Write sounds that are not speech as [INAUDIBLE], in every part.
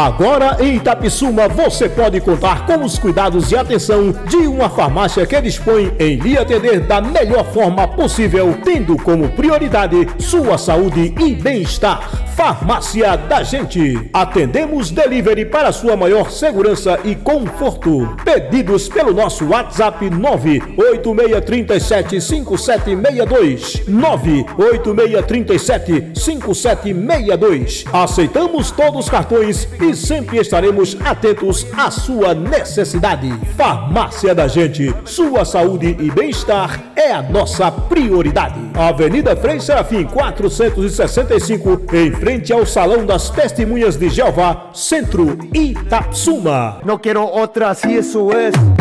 Agora em Itapissuma você pode contar com os cuidados e atenção de uma farmácia que dispõe em lhe atender da melhor forma possível, tendo como prioridade sua saúde e bem-estar. Farmácia da Gente. Atendemos delivery para sua maior segurança e conforto. Pedidos pelo nosso WhatsApp 98637 5762 98637 5762. Aceitamos todos os cartões e sempre estaremos atentos à sua necessidade. Farmácia da Gente. Sua saúde e bem-estar é a nossa prioridade. Avenida Frei Serafim 465 em frente ao Salão das Testemunhas de Jeová, Centro Itapsuma. Não quero outra, se isso é.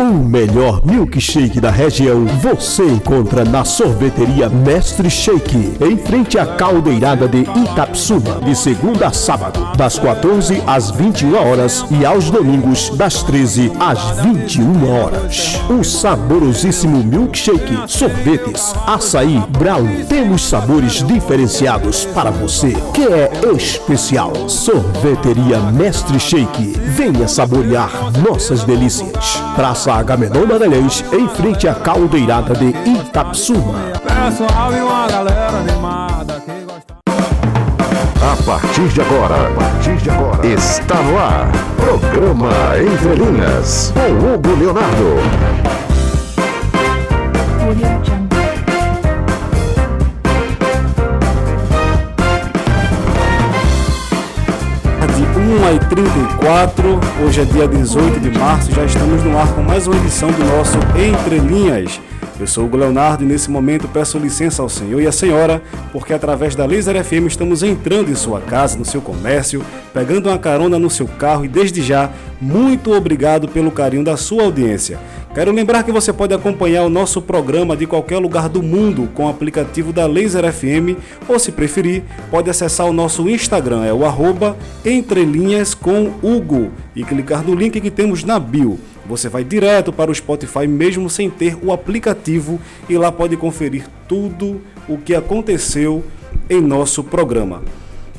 O melhor milkshake da região você encontra na sorveteria Mestre Shake, em frente à caldeirada de Itapsuma, de segunda a sábado, das 14 às 21 horas e aos domingos, das 13 às 21 horas. O saborosíssimo milkshake, sorvetes, açaí, brownie. Temos sabores diferenciados para você, que é especial. Sorveteria Mestre Shake. Venha saborear nossas delícias. Praça Praça Agamenon Magalhães, em frente à caldeirada de Itapsuma. A partir de agora, a partir de agora, está no ar. Programa Entre Linhas, com Hugo Leonardo. 1h34, hoje é dia 18 de março, já estamos no ar com mais uma edição do nosso Entre Linhas. Eu sou o Leonardo e nesse momento peço licença ao senhor e à senhora, porque através da Laser FM estamos entrando em sua casa, no seu comércio, pegando uma carona no seu carro e desde já, muito obrigado pelo carinho da sua audiência. Quero lembrar que você pode acompanhar o nosso programa de qualquer lugar do mundo com o aplicativo da Laser FM ou, se preferir, pode acessar o nosso Instagram, é o arroba entrelinhas com Hugo e clicar no link que temos na bio. Você vai direto para o Spotify mesmo sem ter o aplicativo e lá pode conferir tudo o que aconteceu em nosso programa.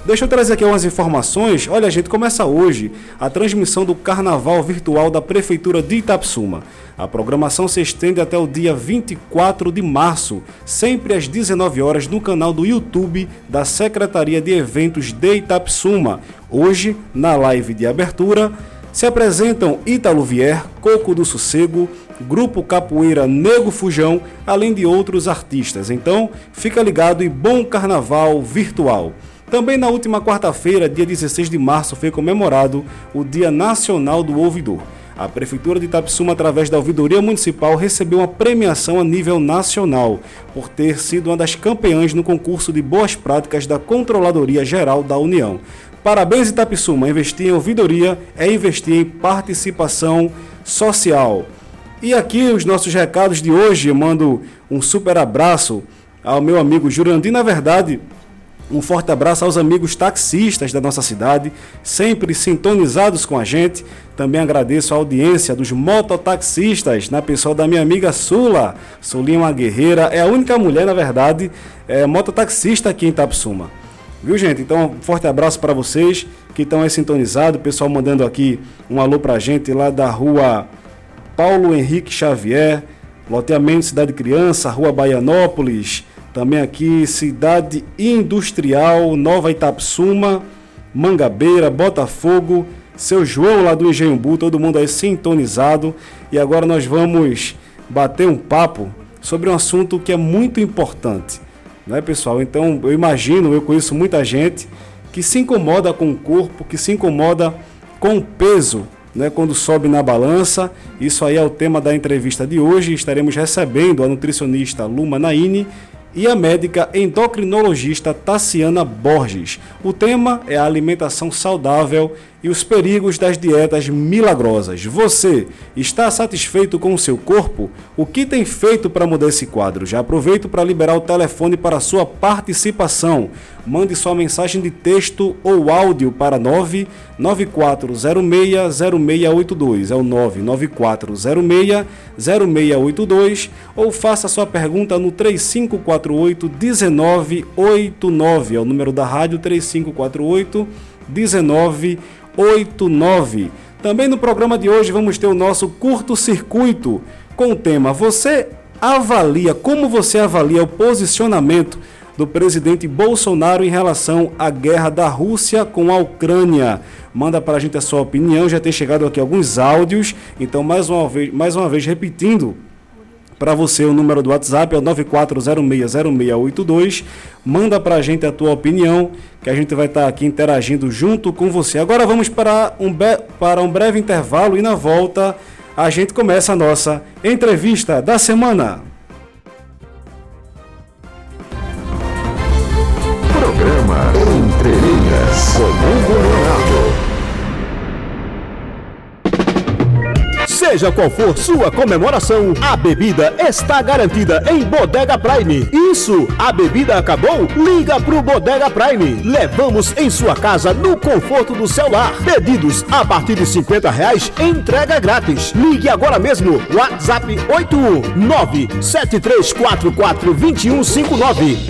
Deixa eu trazer aqui umas informações. Olha, a gente começa hoje a transmissão do Carnaval Virtual da Prefeitura de Itapsuma. A programação se estende até o dia 24 de março, sempre às 19 horas no canal do YouTube da Secretaria de Eventos de Itapsuma. Hoje, na live de abertura, se apresentam Ítalo Vier, Coco do Sossego, Grupo Capoeira Nego Fujão, além de outros artistas. Então, fica ligado e bom carnaval virtual. Também na última quarta-feira, dia 16 de março, foi comemorado o Dia Nacional do Ouvidor. A Prefeitura de Itapsuma, através da Ouvidoria Municipal, recebeu uma premiação a nível nacional por ter sido uma das campeãs no concurso de boas práticas da Controladoria Geral da União. Parabéns, Itapsuma. Investir em ouvidoria é investir em participação social. E aqui os nossos recados de hoje. Eu mando um super abraço ao meu amigo Jurandir. Na verdade, um forte abraço aos amigos taxistas da nossa cidade, sempre sintonizados com a gente. Também agradeço a audiência dos mototaxistas, na pessoa da minha amiga Sula. Sulinha é uma guerreira, é a única mulher, na verdade, é, mototaxista aqui em Tapsuma. Viu, gente? Então, um forte abraço para vocês que estão aí sintonizados. Pessoal mandando aqui um alô para a gente lá da rua Paulo Henrique Xavier, loteamento Cidade Criança, rua Baianópolis. Também aqui, Cidade Industrial, Nova Itapsuma, Mangabeira, Botafogo, seu João lá do Engenho todo mundo aí sintonizado. E agora nós vamos bater um papo sobre um assunto que é muito importante, né, pessoal? Então, eu imagino, eu conheço muita gente que se incomoda com o corpo, que se incomoda com o peso, né, quando sobe na balança. Isso aí é o tema da entrevista de hoje. Estaremos recebendo a nutricionista Luma Naine e a médica endocrinologista Tassiana Borges. O tema é a alimentação saudável e os perigos das dietas milagrosas. Você está satisfeito com o seu corpo? O que tem feito para mudar esse quadro? Já aproveito para liberar o telefone para sua participação. Mande sua mensagem de texto ou áudio para 994060682. É o 994060682 ou faça sua pergunta no 3548 1989. É o número da rádio 3548 1989. Também no programa de hoje vamos ter o nosso curto-circuito com o tema Você avalia, como você avalia o posicionamento do presidente Bolsonaro em relação à guerra da Rússia com a Ucrânia. Manda para a gente a sua opinião, já tem chegado aqui alguns áudios, então mais uma vez, mais uma vez repetindo para você o número do WhatsApp é o 94060682. Manda para a gente a tua opinião, que a gente vai estar tá aqui interagindo junto com você. Agora vamos para um, para um breve intervalo e na volta a gente começa a nossa entrevista da semana. Programa Entre Linhas Seja qual for sua comemoração, a bebida está garantida em Bodega Prime. Isso, a bebida acabou? Liga pro Bodega Prime. Levamos em sua casa no conforto do celular. Pedidos a partir de 50 reais, entrega grátis. Ligue agora mesmo. WhatsApp 81973442159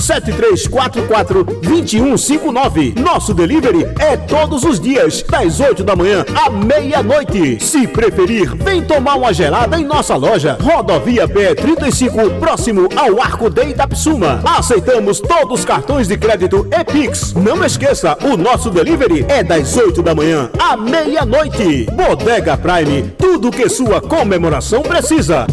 973442159. Nosso delivery é todos os dias, das 8 da manhã à meia-noite. Se preferir preferir, vem tomar uma gelada em nossa loja. Rodovia P35, próximo ao Arco de Itapsuma. Aceitamos todos os cartões de crédito e Pix. Não esqueça, o nosso delivery é das 8 da manhã à meia-noite. Bodega Prime, tudo que sua comemoração precisa.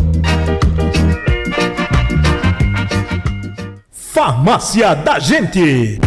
Farmácia da Gente.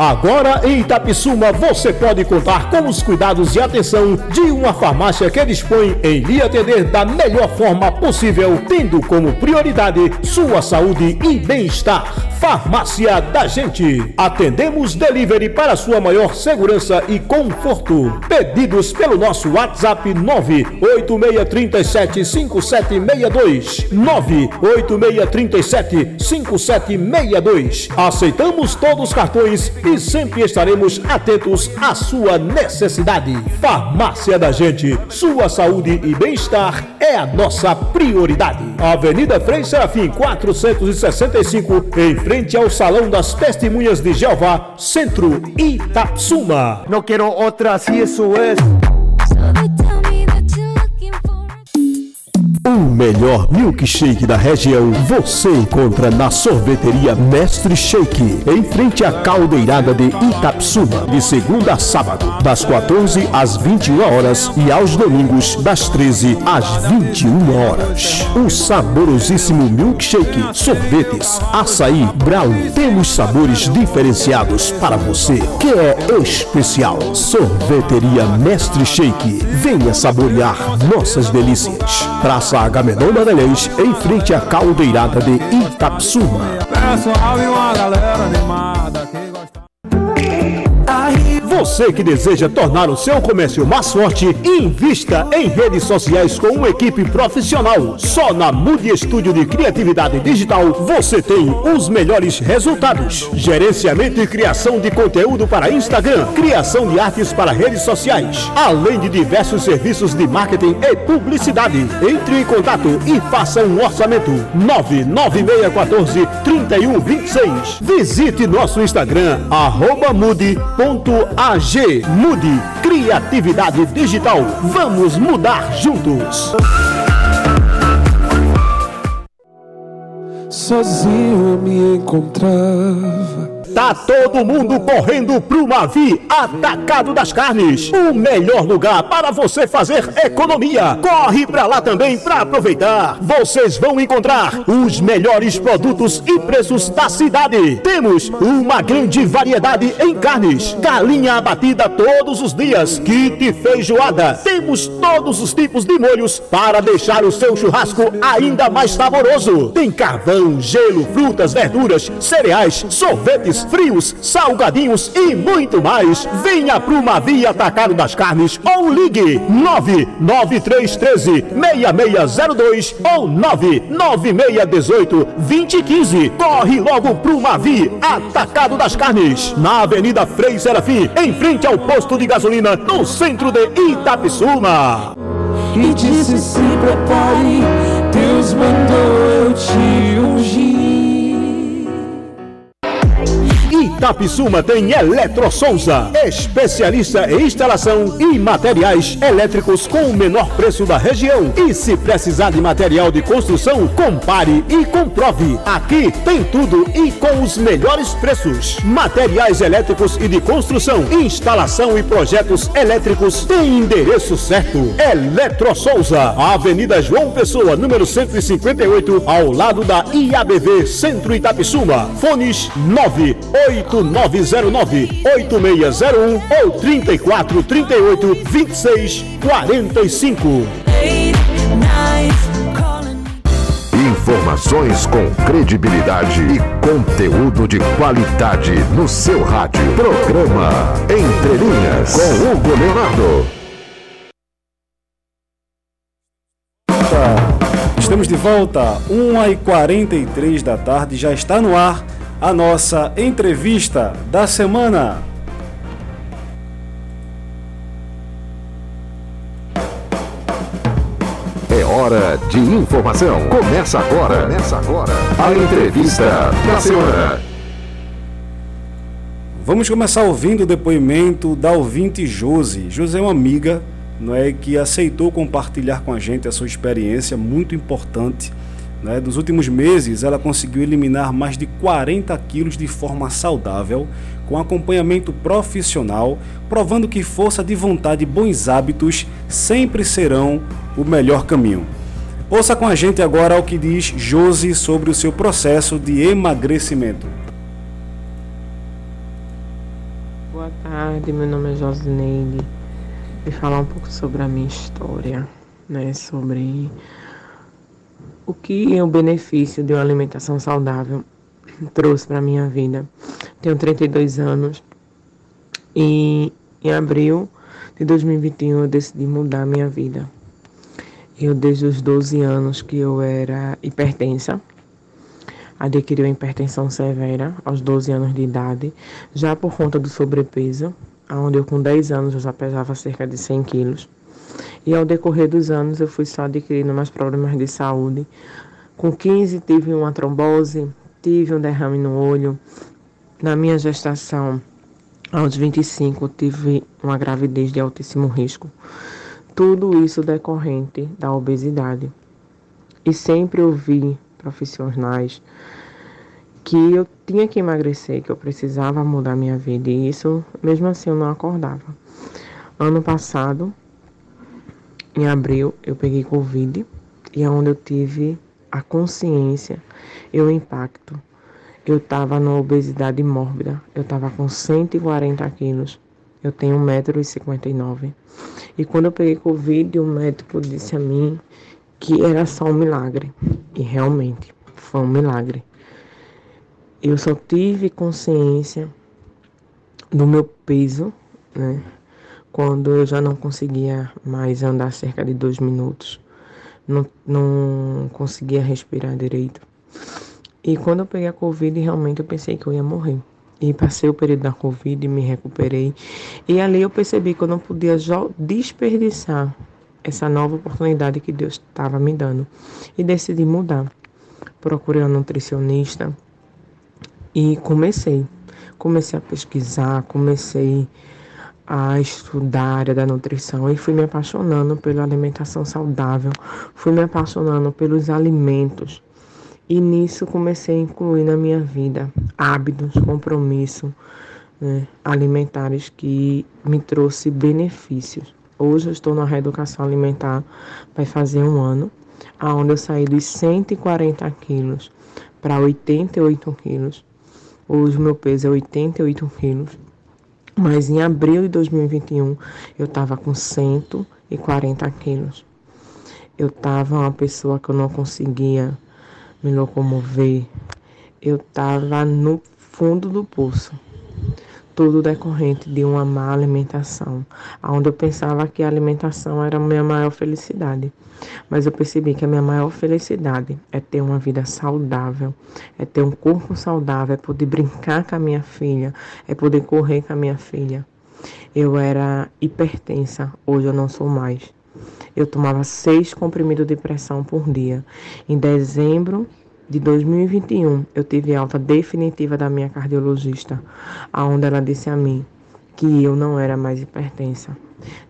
Agora em Itapissuma você pode contar com os cuidados e atenção de uma farmácia que dispõe em lhe atender da melhor forma possível, tendo como prioridade sua saúde e bem-estar. Farmácia da Gente. Atendemos delivery para sua maior segurança e conforto. Pedidos pelo nosso WhatsApp 986375762. 986375762. Aceitamos todos os cartões e sempre estaremos atentos à sua necessidade. Farmácia da Gente. Sua saúde e bem-estar é a nossa prioridade. Avenida Frei Serafim 465 em frente ao Salão das Testemunhas de Jeová, Centro Itapsuma. Não quero outra, se isso é. O melhor milkshake da região você encontra na sorveteria Mestre Shake, em frente à caldeirada de Itapsuma, de segunda a sábado, das 14 às 21 horas e aos domingos, das 13 às 21 horas. O saborosíssimo milkshake, sorvetes, açaí, brownie. Temos sabores diferenciados para você, que é especial. Sorveteria Mestre Shake. Venha saborear nossas delícias. Praça Agamenon Magalhães, em frente à caldeirada de Itapsuma. Pessoal e uma galera animada. Você que deseja tornar o seu comércio mais forte, invista em redes sociais com uma equipe profissional. Só na Mude Estúdio de Criatividade Digital você tem os melhores resultados. Gerenciamento e criação de conteúdo para Instagram, criação de artes para redes sociais, além de diversos serviços de marketing e publicidade. Entre em contato e faça um orçamento. 99614 3126. Visite nosso Instagram, arroba mude.a AG Mude Criatividade Digital. Vamos mudar juntos. Sozinho eu me encontrava Tá todo mundo correndo pro Mavi Atacado das Carnes. O melhor lugar para você fazer economia. Corre pra lá também para aproveitar. Vocês vão encontrar os melhores produtos e preços da cidade. Temos uma grande variedade em carnes. Galinha abatida todos os dias. Kit feijoada. Temos todos os tipos de molhos para deixar o seu churrasco ainda mais saboroso. Tem carvão, gelo, frutas, verduras, cereais, sorvetes frios, salgadinhos e muito mais. Venha pro Mavi Atacado das Carnes ou ligue 99313 6602 ou 99618 2015. Corre logo pro Mavi Atacado das Carnes, na Avenida Frei Serafim, em frente ao posto de gasolina, no centro de Itapissuma. E disse: se prepare, Deus mandou eu te ungir. Itapissuma tem Eletro Souza, especialista em instalação e materiais elétricos com o menor preço da região. E se precisar de material de construção, compare e comprove. Aqui tem tudo e com os melhores preços. Materiais elétricos e de construção, instalação e projetos elétricos tem endereço certo. Eletro Souza, Avenida João Pessoa, número 158, ao lado da IABV Centro Itapissuma. Fones 98909 8601 ou 3438 2645. Informações com credibilidade e conteúdo de qualidade no seu rádio. Programa Entre Linhas com Hugo Leonardo. Estamos de volta, 1h43 da tarde, já está no ar a nossa entrevista da semana. É hora de informação. Começa agora. Começa agora. A entrevista da semana. Vamos começar ouvindo o depoimento da ouvinte Josi. Josi é uma amiga não é, que aceitou compartilhar com a gente a sua experiência muito importante. Né? Nos últimos meses, ela conseguiu eliminar mais de 40 quilos de forma saudável, com acompanhamento profissional, provando que força de vontade e bons hábitos sempre serão o melhor caminho. Ouça com a gente agora o que diz Josi sobre o seu processo de emagrecimento. Boa tarde, meu nome é Josineide. Vou falar um pouco sobre a minha história, né? Sobre o que o benefício de uma alimentação saudável [LAUGHS] trouxe para minha vida. Tenho 32 anos e em abril de 2021 eu decidi mudar minha vida. Eu desde os 12 anos que eu era hipertensa, adquiri uma hipertensão severa aos 12 anos de idade, já por conta do sobrepeso, onde eu com 10 anos eu já pesava cerca de 100 quilos. E ao decorrer dos anos eu fui só adquirindo mais problemas de saúde. Com 15 tive uma trombose, tive um derrame no olho. Na minha gestação, aos 25, tive uma gravidez de altíssimo risco. Tudo isso decorrente da obesidade. E sempre ouvi profissionais que eu tinha que emagrecer, que eu precisava mudar minha vida. E isso, mesmo assim, eu não acordava. Ano passado, em abril, eu peguei Covid e é onde eu tive a consciência e o impacto. Eu estava na obesidade mórbida, eu estava com 140 quilos, eu tenho 1,59m. E quando eu peguei Covid, o médico disse a mim que era só um milagre. E realmente foi um milagre. Eu só tive consciência do meu peso, né? Quando eu já não conseguia mais andar cerca de dois minutos, não, não conseguia respirar direito. E quando eu peguei a Covid, realmente eu pensei que eu ia morrer. E passei o período da Covid, me recuperei. E ali eu percebi que eu não podia desperdiçar essa nova oportunidade que Deus estava me dando. E decidi mudar. Procurei uma nutricionista e comecei. Comecei a pesquisar, comecei a estudar a área da nutrição e fui me apaixonando pela alimentação saudável, fui me apaixonando pelos alimentos. E nisso comecei a incluir na minha vida hábitos, compromissos né, alimentares que me trouxe benefícios. Hoje eu estou na reeducação alimentar, vai fazer um ano, aonde eu saí dos 140 quilos para 88 quilos. Hoje meu peso é 88 quilos mas em abril de 2021 eu estava com 140 quilos. Eu estava uma pessoa que eu não conseguia me locomover. Eu estava no fundo do poço. Tudo decorrente de uma má alimentação, onde eu pensava que a alimentação era a minha maior felicidade. Mas eu percebi que a minha maior felicidade é ter uma vida saudável, é ter um corpo saudável, é poder brincar com a minha filha, é poder correr com a minha filha. Eu era hipertensa, hoje eu não sou mais. Eu tomava seis comprimidos de pressão por dia. Em dezembro de 2021, eu tive alta definitiva da minha cardiologista, aonde ela disse a mim que eu não era mais hipertensa,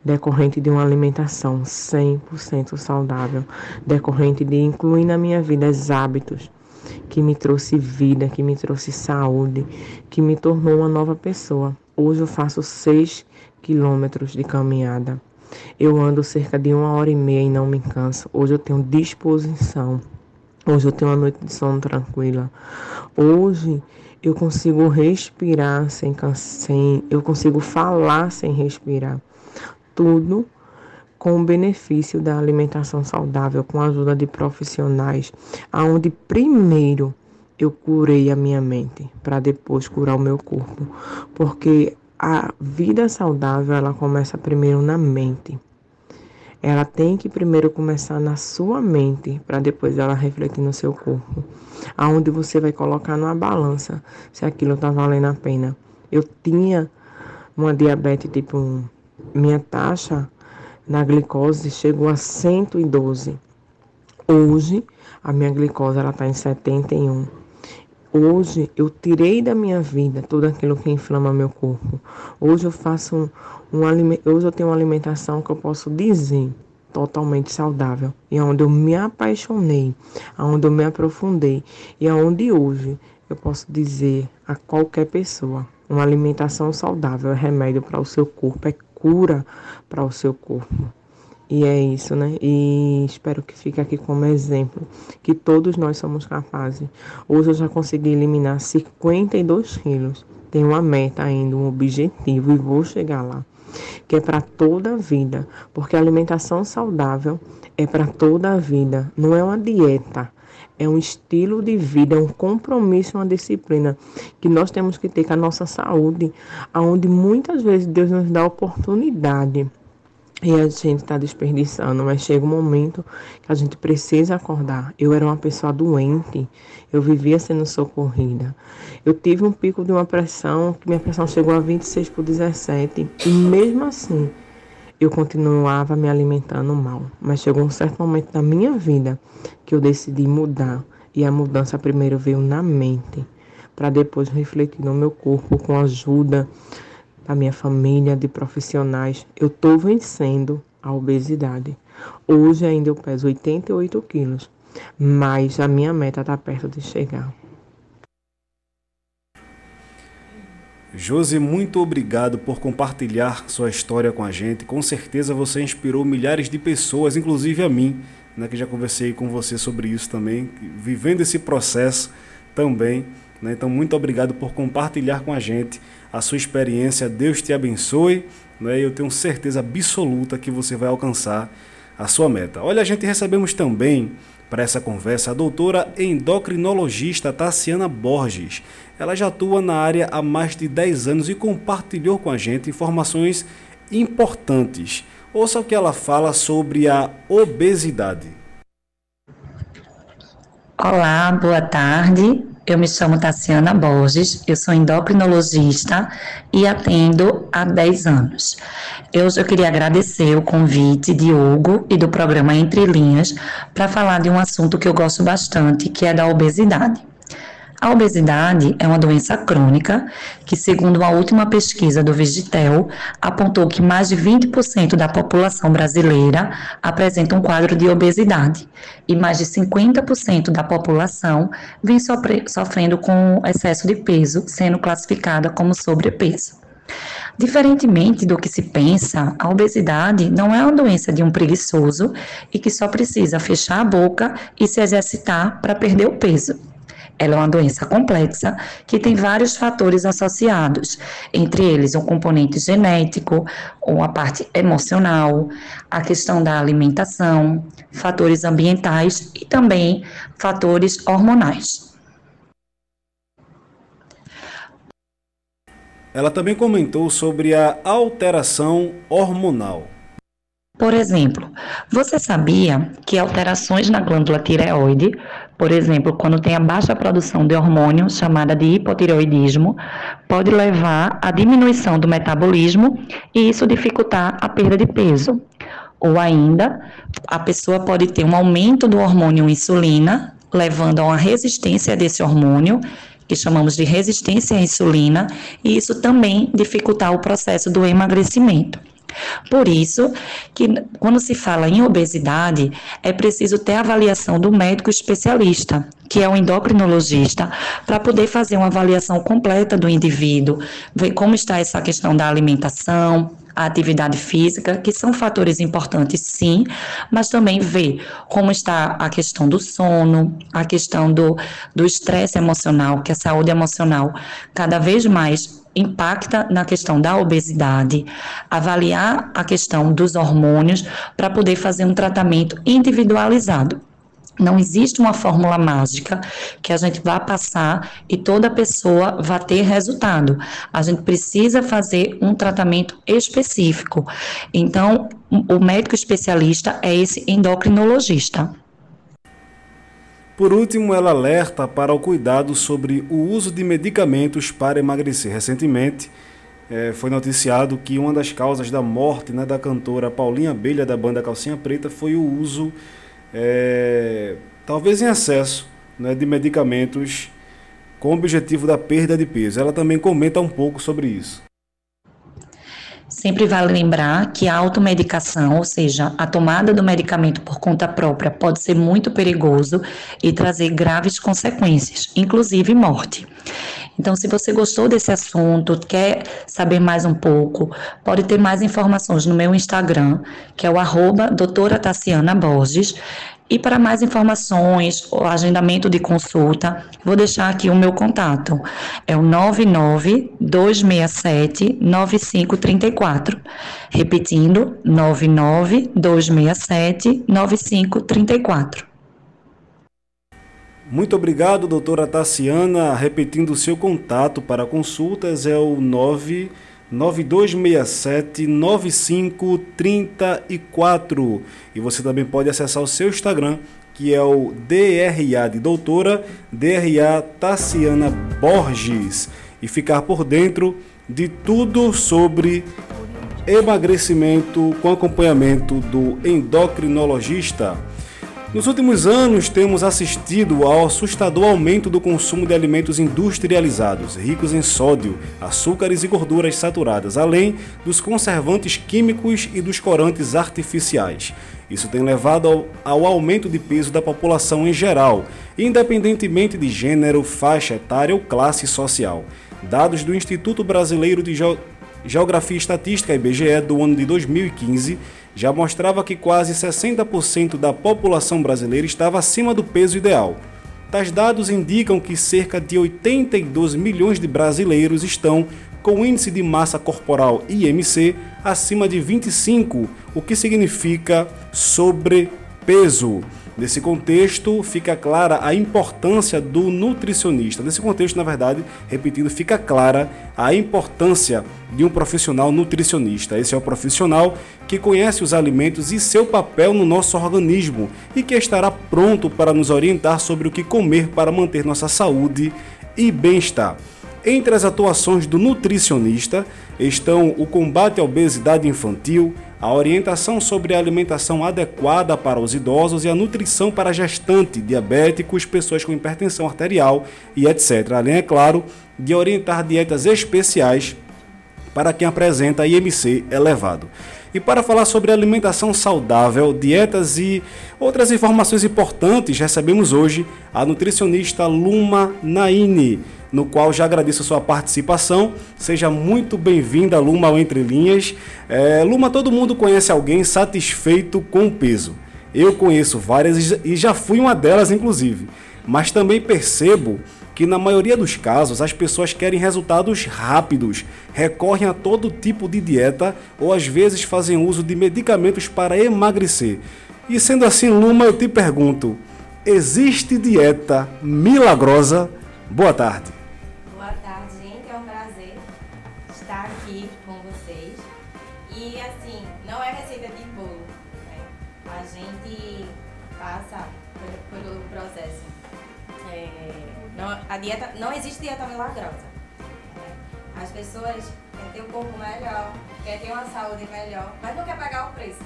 decorrente de uma alimentação 100% saudável, decorrente de incluir na minha vida os hábitos que me trouxe vida, que me trouxe saúde, que me tornou uma nova pessoa. Hoje eu faço 6 quilômetros de caminhada. Eu ando cerca de uma hora e meia e não me canso. Hoje eu tenho disposição Hoje eu tenho uma noite de sono tranquila. Hoje eu consigo respirar sem, sem eu consigo falar sem respirar. Tudo com o benefício da alimentação saudável, com a ajuda de profissionais, aonde primeiro eu curei a minha mente para depois curar o meu corpo, porque a vida saudável ela começa primeiro na mente ela tem que primeiro começar na sua mente para depois ela refletir no seu corpo, aonde você vai colocar numa balança se aquilo está valendo a pena. Eu tinha uma diabetes tipo 1. Minha taxa na glicose chegou a 112. Hoje a minha glicose está em 71. Hoje eu tirei da minha vida tudo aquilo que inflama meu corpo. Hoje eu faço um, um hoje eu tenho uma alimentação que eu posso dizer totalmente saudável e aonde eu me apaixonei, aonde eu me aprofundei e aonde hoje eu posso dizer a qualquer pessoa, uma alimentação saudável é remédio para o seu corpo, é cura para o seu corpo. E é isso, né? E espero que fique aqui como exemplo que todos nós somos capazes. Hoje eu já consegui eliminar 52 quilos. Tenho uma meta ainda, um objetivo e vou chegar lá. Que é para toda a vida. Porque a alimentação saudável é para toda a vida. Não é uma dieta. É um estilo de vida, é um compromisso, uma disciplina que nós temos que ter com a nossa saúde, aonde muitas vezes Deus nos dá oportunidade e a gente está desperdiçando, mas chega um momento que a gente precisa acordar. Eu era uma pessoa doente, eu vivia sendo socorrida. Eu tive um pico de uma pressão, que minha pressão chegou a 26 por 17, e mesmo assim eu continuava me alimentando mal. Mas chegou um certo momento da minha vida que eu decidi mudar, e a mudança primeiro veio na mente, para depois refletir no meu corpo com ajuda da minha família, de profissionais, eu estou vencendo a obesidade. Hoje ainda eu peso 88 quilos, mas a minha meta está perto de chegar. Josi, muito obrigado por compartilhar sua história com a gente. Com certeza você inspirou milhares de pessoas, inclusive a mim, né, que já conversei com você sobre isso também, vivendo esse processo também. Né? Então, muito obrigado por compartilhar com a gente a sua experiência. Deus te abençoe. Né? Eu tenho certeza absoluta que você vai alcançar a sua meta. Olha, a gente recebemos também para essa conversa a doutora endocrinologista Tassiana Borges. Ela já atua na área há mais de 10 anos e compartilhou com a gente informações importantes. Ouça o que ela fala sobre a obesidade. Olá, boa tarde. Eu me chamo Tassiana Borges, eu sou endocrinologista e atendo há 10 anos. Hoje eu queria agradecer o convite de Hugo e do programa Entre Linhas para falar de um assunto que eu gosto bastante, que é da obesidade. A obesidade é uma doença crônica que, segundo a última pesquisa do Vigitel, apontou que mais de 20% da população brasileira apresenta um quadro de obesidade e mais de 50% da população vem sofrendo com excesso de peso, sendo classificada como sobrepeso. Diferentemente do que se pensa, a obesidade não é uma doença de um preguiçoso e que só precisa fechar a boca e se exercitar para perder o peso. Ela é uma doença complexa que tem vários fatores associados, entre eles o componente genético, ou a parte emocional, a questão da alimentação, fatores ambientais e também fatores hormonais. Ela também comentou sobre a alteração hormonal. Por exemplo, você sabia que alterações na glândula tireoide, por exemplo, quando tem a baixa produção de hormônio, chamada de hipotireoidismo, pode levar à diminuição do metabolismo e isso dificultar a perda de peso. Ou ainda, a pessoa pode ter um aumento do hormônio insulina, levando a uma resistência desse hormônio, que chamamos de resistência à insulina, e isso também dificultar o processo do emagrecimento. Por isso que quando se fala em obesidade, é preciso ter avaliação do médico especialista, que é o endocrinologista, para poder fazer uma avaliação completa do indivíduo, ver como está essa questão da alimentação, a atividade física, que são fatores importantes sim, mas também ver como está a questão do sono, a questão do estresse emocional, que a saúde emocional cada vez mais impacta na questão da obesidade, avaliar a questão dos hormônios para poder fazer um tratamento individualizado. Não existe uma fórmula mágica que a gente vá passar e toda pessoa vá ter resultado. A gente precisa fazer um tratamento específico. Então, o médico especialista é esse endocrinologista. Por último, ela alerta para o cuidado sobre o uso de medicamentos para emagrecer. Recentemente, é, foi noticiado que uma das causas da morte né, da cantora Paulinha Abelha, da banda Calcinha Preta, foi o uso, é, talvez em excesso, né, de medicamentos com o objetivo da perda de peso. Ela também comenta um pouco sobre isso. Sempre vale lembrar que a automedicação, ou seja, a tomada do medicamento por conta própria, pode ser muito perigoso e trazer graves consequências, inclusive morte. Então, se você gostou desse assunto, quer saber mais um pouco, pode ter mais informações no meu Instagram, que é o arroba doutora Tassiana Borges. E para mais informações ou agendamento de consulta, vou deixar aqui o meu contato. É o 99267 9534. Repetindo, 99267 9534. Muito obrigado, doutora Tassiana. Repetindo o seu contato para consultas é o 9 9267 9534. E você também pode acessar o seu Instagram, que é o DRA de doutora, DRA Tassiana Borges, e ficar por dentro de tudo sobre emagrecimento com acompanhamento do endocrinologista. Nos últimos anos, temos assistido ao assustador aumento do consumo de alimentos industrializados, ricos em sódio, açúcares e gorduras saturadas, além dos conservantes químicos e dos corantes artificiais. Isso tem levado ao, ao aumento de peso da população em geral, independentemente de gênero, faixa etária ou classe social. Dados do Instituto Brasileiro de Geografia e Estatística, IBGE, do ano de 2015, já mostrava que quase 60% da população brasileira estava acima do peso ideal. Tais dados indicam que cerca de 82 milhões de brasileiros estão com índice de massa corporal IMC acima de 25, o que significa sobrepeso. Nesse contexto, fica clara a importância do nutricionista. Nesse contexto, na verdade, repetindo, fica clara a importância de um profissional nutricionista. Esse é o profissional que conhece os alimentos e seu papel no nosso organismo e que estará pronto para nos orientar sobre o que comer para manter nossa saúde e bem-estar. Entre as atuações do nutricionista estão o combate à obesidade infantil, a orientação sobre a alimentação adequada para os idosos e a nutrição para gestante, diabéticos, pessoas com hipertensão arterial e etc. Além, é claro, de orientar dietas especiais para quem apresenta IMC elevado. E para falar sobre alimentação saudável, dietas e outras informações importantes, recebemos hoje a nutricionista Luma Naine no qual já agradeço a sua participação. Seja muito bem-vinda, Luma, ao Entre Linhas. É, Luma, todo mundo conhece alguém satisfeito com o peso. Eu conheço várias e já fui uma delas, inclusive. Mas também percebo que na maioria dos casos as pessoas querem resultados rápidos, recorrem a todo tipo de dieta ou às vezes fazem uso de medicamentos para emagrecer. E sendo assim, Luma, eu te pergunto: existe dieta milagrosa? Boa tarde. A dieta, não existe dieta milagrosa. né? As pessoas querem ter um corpo melhor, querem ter uma saúde melhor, mas não quer pagar o preço.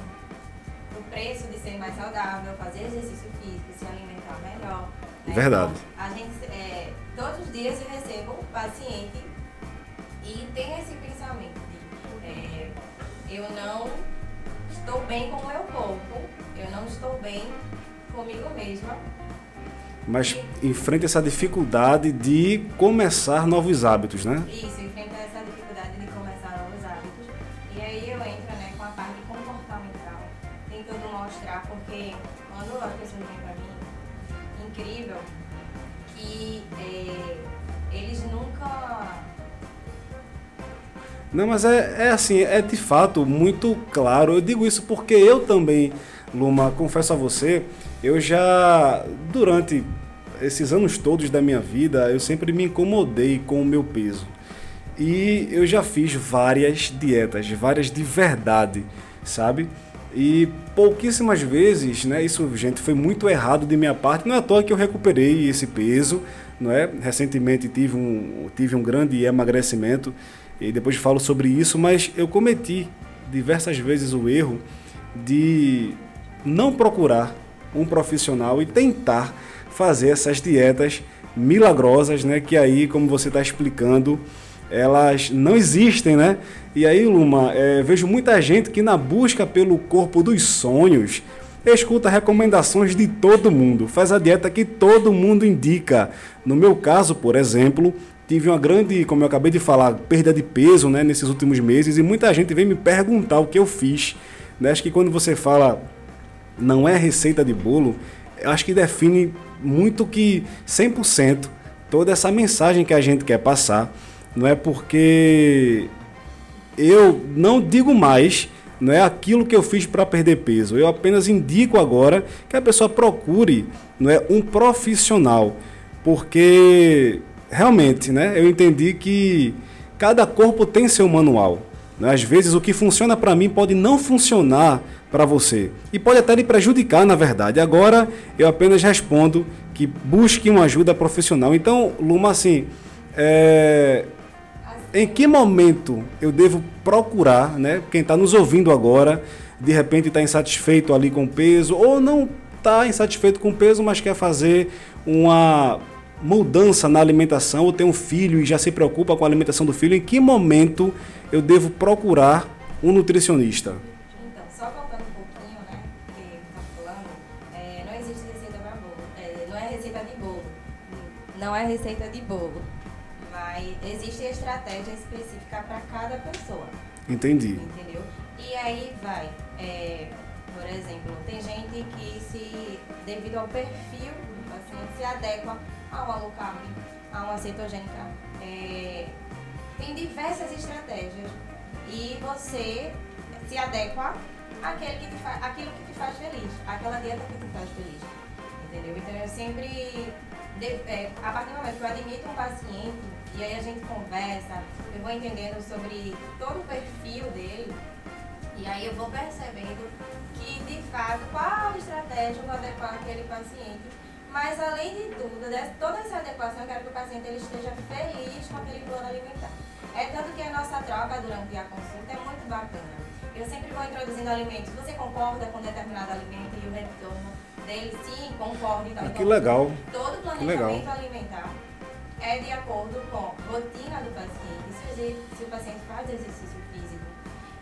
O preço de ser mais saudável, fazer exercício físico, se alimentar melhor. né? Verdade. Então, a gente, é, todos os dias eu recebo um paciente e tem esse pensamento de é, eu não estou bem com o meu corpo, eu não estou bem comigo mesma. Mas enfrenta essa dificuldade de começar novos hábitos, né? Isso, enfrenta essa dificuldade de começar novos hábitos. E aí eu entro né, com a parte comportamental, tentando mostrar, porque quando as pessoas vêm pra mim, incrível, que é, eles nunca Não, mas é, é assim, é de fato muito claro. Eu digo isso porque eu também, Luma, confesso a você, eu já, durante esses anos todos da minha vida, eu sempre me incomodei com o meu peso. E eu já fiz várias dietas, várias de verdade, sabe? E pouquíssimas vezes, né? Isso, gente, foi muito errado de minha parte. Não é à toa que eu recuperei esse peso, não é? Recentemente tive um, tive um grande emagrecimento e depois falo sobre isso, mas eu cometi diversas vezes o erro de não procurar um profissional e tentar fazer essas dietas milagrosas, né? Que aí, como você está explicando, elas não existem, né? E aí, Luma, é, vejo muita gente que na busca pelo corpo dos sonhos escuta recomendações de todo mundo, faz a dieta que todo mundo indica. No meu caso, por exemplo, tive uma grande, como eu acabei de falar, perda de peso, né, nesses últimos meses e muita gente vem me perguntar o que eu fiz. Né? Acho que quando você fala não é receita de bolo, acho que define muito que 100% toda essa mensagem que a gente quer passar, não é porque eu não digo mais não é aquilo que eu fiz para perder peso. Eu apenas indico agora que a pessoa procure não é um profissional, porque realmente, né, eu entendi que cada corpo tem seu manual. Né? Às vezes o que funciona para mim pode não funcionar para você e pode até lhe prejudicar, na verdade. Agora eu apenas respondo que busque uma ajuda profissional. Então, Luma, assim, é, em que momento eu devo procurar, né? Quem está nos ouvindo agora, de repente está insatisfeito ali com o peso, ou não está insatisfeito com o peso, mas quer fazer uma mudança na alimentação, ou tem um filho e já se preocupa com a alimentação do filho, em que momento eu devo procurar um nutricionista? Não é receita de bolo. Mas existe estratégia específica para cada pessoa. Entendi. Entendeu? E aí vai, é, por exemplo, tem gente que se, devido ao perfil do paciente, se adequa a uma low carb, a uma cetogênica. É, tem diversas estratégias e você se adequa àquele que te fa- àquilo que te faz feliz, àquela dieta que te faz feliz. Entendeu? Então eu sempre, de- é, a partir do momento que eu admito um paciente e aí a gente conversa, eu vou entendendo sobre todo o perfil dele e aí eu vou percebendo que de fato qual estratégia eu vou adequar àquele paciente. Mas além de tudo, dessa- toda essa adequação, eu quero que o paciente ele esteja feliz com aquele plano alimentar. É tanto que a nossa troca durante a consulta é muito bacana. Eu sempre vou introduzindo alimentos. Você concorda com determinado alimento e o retorno dele? Sim, concordo. Então, Ah, que legal. Todo Que legal. planejamento alimentar é de acordo com a rotina do paciente. Se se o paciente faz exercício físico,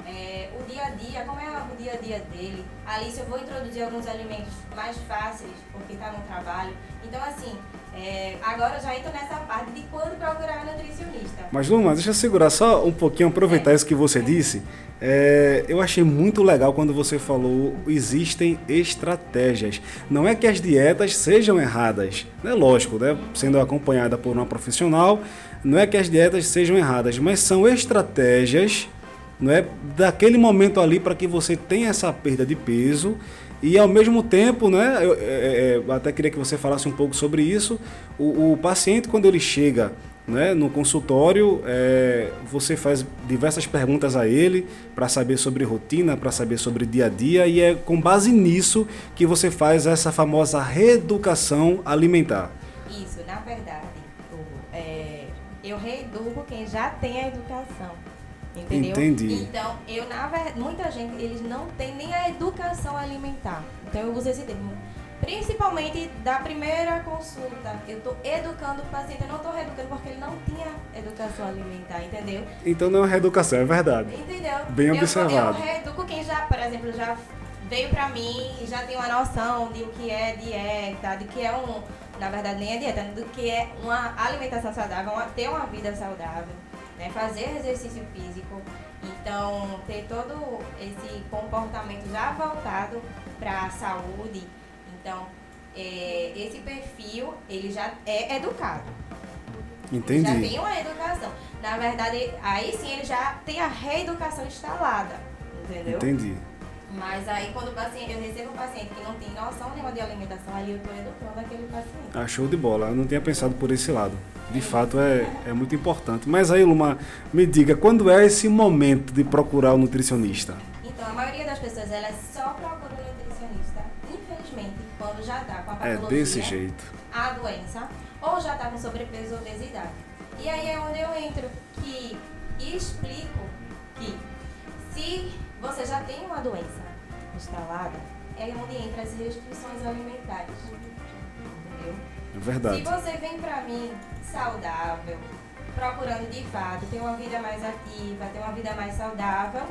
é, o dia a dia, como é o dia a dia dele. Ali, se eu vou introduzir alguns alimentos mais fáceis, porque está no trabalho. Então, assim, é, agora eu já entro nessa parte de quando procurar nutricionista. Mas Luma, deixa eu segurar só um pouquinho, aproveitar isso que você disse. É, eu achei muito legal quando você falou existem estratégias. Não é que as dietas sejam erradas, né? Lógico, né? Sendo acompanhada por uma profissional, não é que as dietas sejam erradas, mas são estratégias, não é, daquele momento ali para que você tenha essa perda de peso e ao mesmo tempo, né, eu, é, é, eu até queria que você falasse um pouco sobre isso. O, o paciente, quando ele chega né, no consultório, é, você faz diversas perguntas a ele para saber sobre rotina, para saber sobre dia a dia, e é com base nisso que você faz essa famosa reeducação alimentar. Isso, na verdade, eu reeduco quem já tem a educação. Entendeu? Entendi. Então, eu, na verdade, muita gente, eles não têm nem a educação alimentar. Então, eu uso esse termo. Principalmente da primeira consulta, eu estou educando o paciente, eu não estou reeducando porque ele não tinha educação alimentar, entendeu? Então não é reeducação, é verdade. Entendeu? Bem eu, observado. Eu reeduco quem já, por exemplo, já veio pra mim e já tem uma noção de o que é dieta, de que é um, na verdade nem é dieta, do que é uma alimentação saudável, uma, ter uma vida saudável, né? Fazer exercício físico. Então, ter todo esse comportamento já voltado para a saúde. Então, é, esse perfil, ele já é educado. Entendi. Já tem uma educação. Na verdade, aí sim ele já tem a reeducação instalada. Entendeu? Entendi. Mas aí quando o paciente, eu recebo um paciente que não tem noção nenhuma de alimentação, ali eu estou educando aquele paciente. Ah, show de bola. Eu não tinha pensado por esse lado. De fato, é, é muito importante. Mas aí, Luma, me diga, quando é esse momento de procurar o nutricionista? Então, a maioria das pessoas, elas só procuram o nutricionista, infelizmente, quando já está com a É patologia, desse jeito. a doença, ou já está com sobrepeso ou obesidade. E aí é onde eu entro que explico que se você já tem uma doença instalada, é onde entra as restrições alimentares. Entendeu? É verdade. Se você vem pra mim saudável, procurando de fato ter uma vida mais ativa, ter uma vida mais saudável,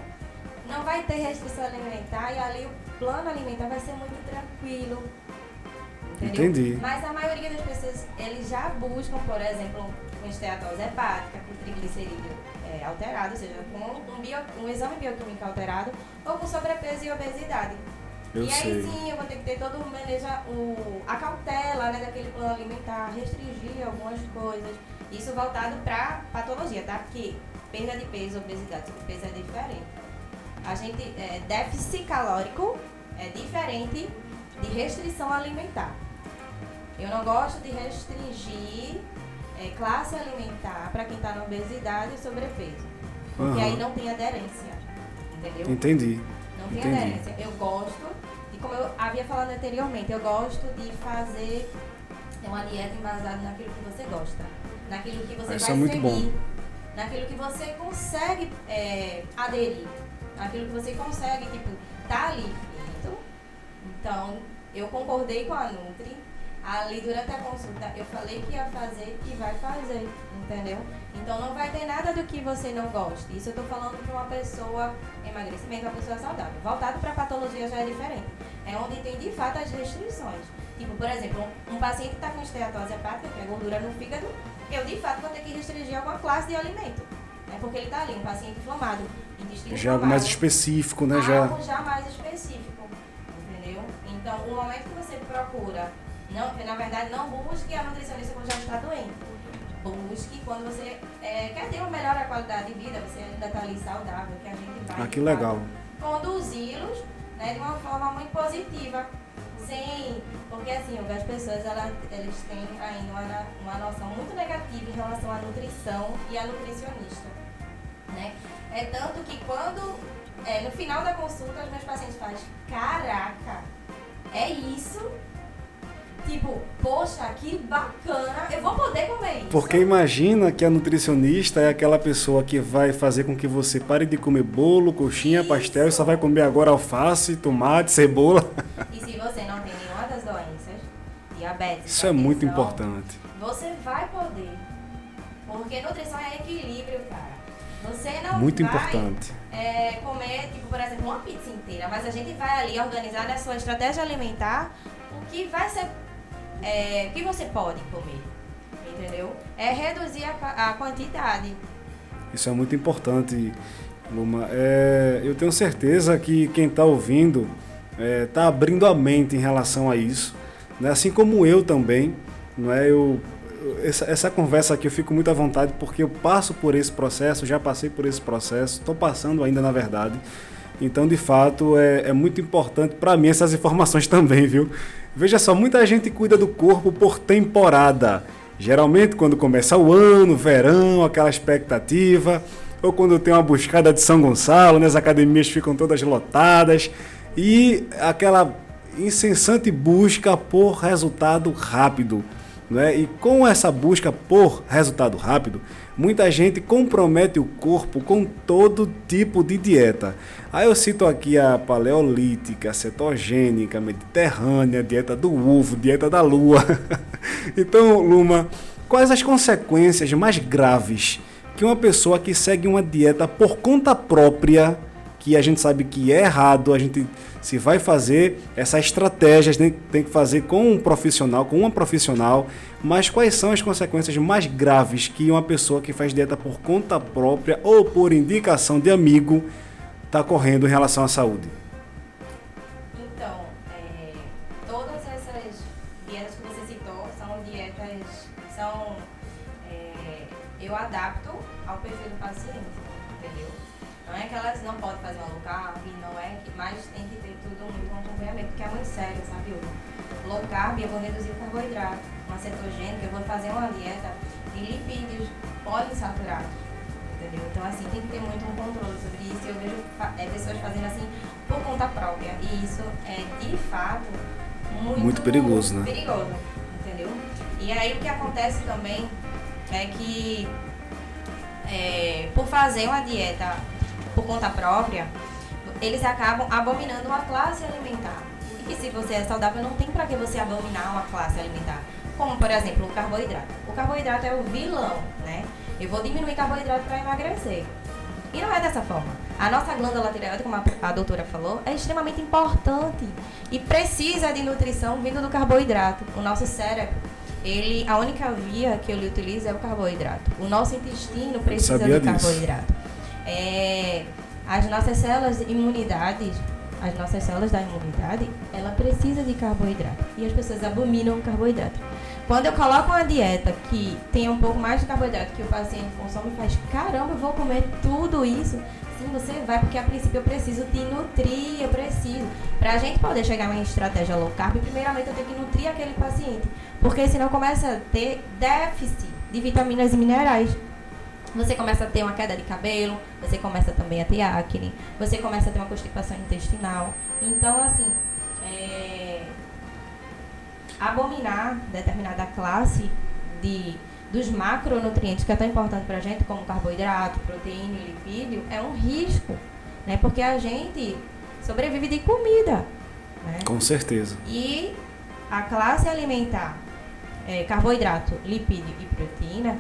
não vai ter restrição alimentar e ali o plano alimentar vai ser muito tranquilo. Entendeu? Entendi. Mas a maioria das pessoas, eles já buscam, por exemplo, uma esteatose hepática, com triglicerídeo é, alterado, ou seja, com um, bio, um exame bioquímico alterado, ou com sobrepeso e obesidade. Eu e aí sei. sim eu vou ter que ter todo o maneja, o, a cautela né, daquele plano alimentar, restringir algumas coisas. Isso voltado para patologia, tá? Porque perda de peso, obesidade, sobrepeso é diferente. A gente, é, déficit calórico é diferente de restrição alimentar. Eu não gosto de restringir é, classe alimentar para quem está na obesidade e sobrepeso. Porque Aham. aí não tem aderência. Entendeu? Entendi. Não tem Entendi. aderência. Eu gosto, e como eu havia falado anteriormente, eu gosto de fazer uma dieta embasada naquilo que você gosta. Naquilo que você Isso vai é muito seguir. bom. Naquilo que você consegue é, aderir. Naquilo que você consegue, tipo, tá ali feito. Então, eu concordei com a Nutri. Ali durante a consulta eu falei que ia fazer e vai fazer, entendeu? Então não vai ter nada do que você não goste. Isso eu tô falando para uma pessoa emagrecimento, uma pessoa saudável. Voltado para patologia já é diferente. É onde tem de fato as restrições. Tipo, por exemplo, um, um paciente que está com esteatose hepática, que é gordura no fígado, eu de fato vou ter que restringir alguma classe de alimento. Né? Porque ele está ali, um paciente inflamado, intestino Já algo mais específico, né? Já. Algo já mais específico, entendeu? Então, o momento que você procura, não, na verdade, não busque a nutricionista quando já está doente. Busque quando você é, quer ter uma melhor qualidade de vida, você ainda está ali saudável, que a gente vai Ah, que legal. conduzi-los né, de uma forma muito positiva. Sem, porque assim, as pessoas elas, eles têm ainda uma, uma noção muito negativa em relação à nutrição e à nutricionista né? É tanto que quando, é, no final da consulta, os meus pacientes fazem, caraca, é isso? Tipo, poxa, que bacana, eu vou poder comer isso. Porque imagina que a nutricionista é aquela pessoa que vai fazer com que você pare de comer bolo, coxinha, pastel e só vai comer agora alface, tomate, cebola. E se você não tem nenhuma das doenças, diabetes, Isso é muito importante. Você vai poder. Porque nutrição é equilíbrio, cara. Você não Muito vai importante. é, comer, tipo, por exemplo, uma pizza inteira, mas a gente vai ali organizar na sua estratégia alimentar o que vai ser. É, que você pode comer. Entendeu? É reduzir a, a quantidade. Isso é muito importante, Luma. É, eu tenho certeza que quem está ouvindo está abrindo a mente em relação a isso, né? assim como eu também. É? eu- essa, essa conversa aqui eu fico muito à vontade porque eu passo por esse processo, já passei por esse processo, estou passando ainda na verdade. Então, de fato, é, é muito importante para mim essas informações [LAUGHS] também, viu? Veja só, muita gente cuida do corpo por temporada. Geralmente, quando começa o ano, verão, aquela expectativa, ou quando tem uma buscada de São Gonçalo, né, as academias ficam todas lotadas, e aquela incessante busca por resultado rápido. Né? E com essa busca por resultado rápido, muita gente compromete o corpo com todo tipo de dieta. Aí eu cito aqui a paleolítica, cetogênica, mediterrânea, dieta do ovo, dieta da lua. [LAUGHS] então, Luma, quais as consequências mais graves que uma pessoa que segue uma dieta por conta própria, que a gente sabe que é errado, a gente se vai fazer essa estratégia, tem, tem que fazer com um profissional, com uma profissional, mas quais são as consequências mais graves que uma pessoa que faz dieta por conta própria ou por indicação de amigo está correndo em relação à saúde? Controle sobre isso. Eu vejo é, pessoas fazendo assim por conta própria. E isso é, de fato, muito, muito perigoso, né? Perigoso, entendeu? E aí, o que acontece também é que, é, por fazer uma dieta por conta própria, eles acabam abominando uma classe alimentar. E que se você é saudável, não tem para que você abominar uma classe alimentar. Como, por exemplo, o carboidrato. O carboidrato é o vilão, né? Eu vou diminuir carboidrato para emagrecer. E não é dessa forma. A nossa glândula tireoide, como a, a doutora falou, é extremamente importante e precisa de nutrição vindo do carboidrato. O nosso cérebro, ele, a única via que ele utiliza é o carboidrato. O nosso intestino precisa disso. carboidrato. É, as nossas células de imunidade, as nossas células da imunidade, ela precisa de carboidrato. E as pessoas abominam o carboidrato. Quando eu coloco uma dieta que tem um pouco mais de carboidrato que o paciente consome, faz, caramba, eu vou comer tudo isso. Sim, você vai, porque a princípio eu preciso te nutrir, eu preciso. Para a gente poder chegar em estratégia low carb, primeiramente eu tenho que nutrir aquele paciente. Porque senão começa a ter déficit de vitaminas e minerais você começa a ter uma queda de cabelo, você começa também a ter acne, você começa a ter uma constipação intestinal. Então, assim, é, abominar determinada classe de, dos macronutrientes que é tão importante para a gente, como carboidrato, proteína e lipídio, é um risco, né? Porque a gente sobrevive de comida. Né? Com certeza. E a classe alimentar, é, carboidrato, lipídio e proteína,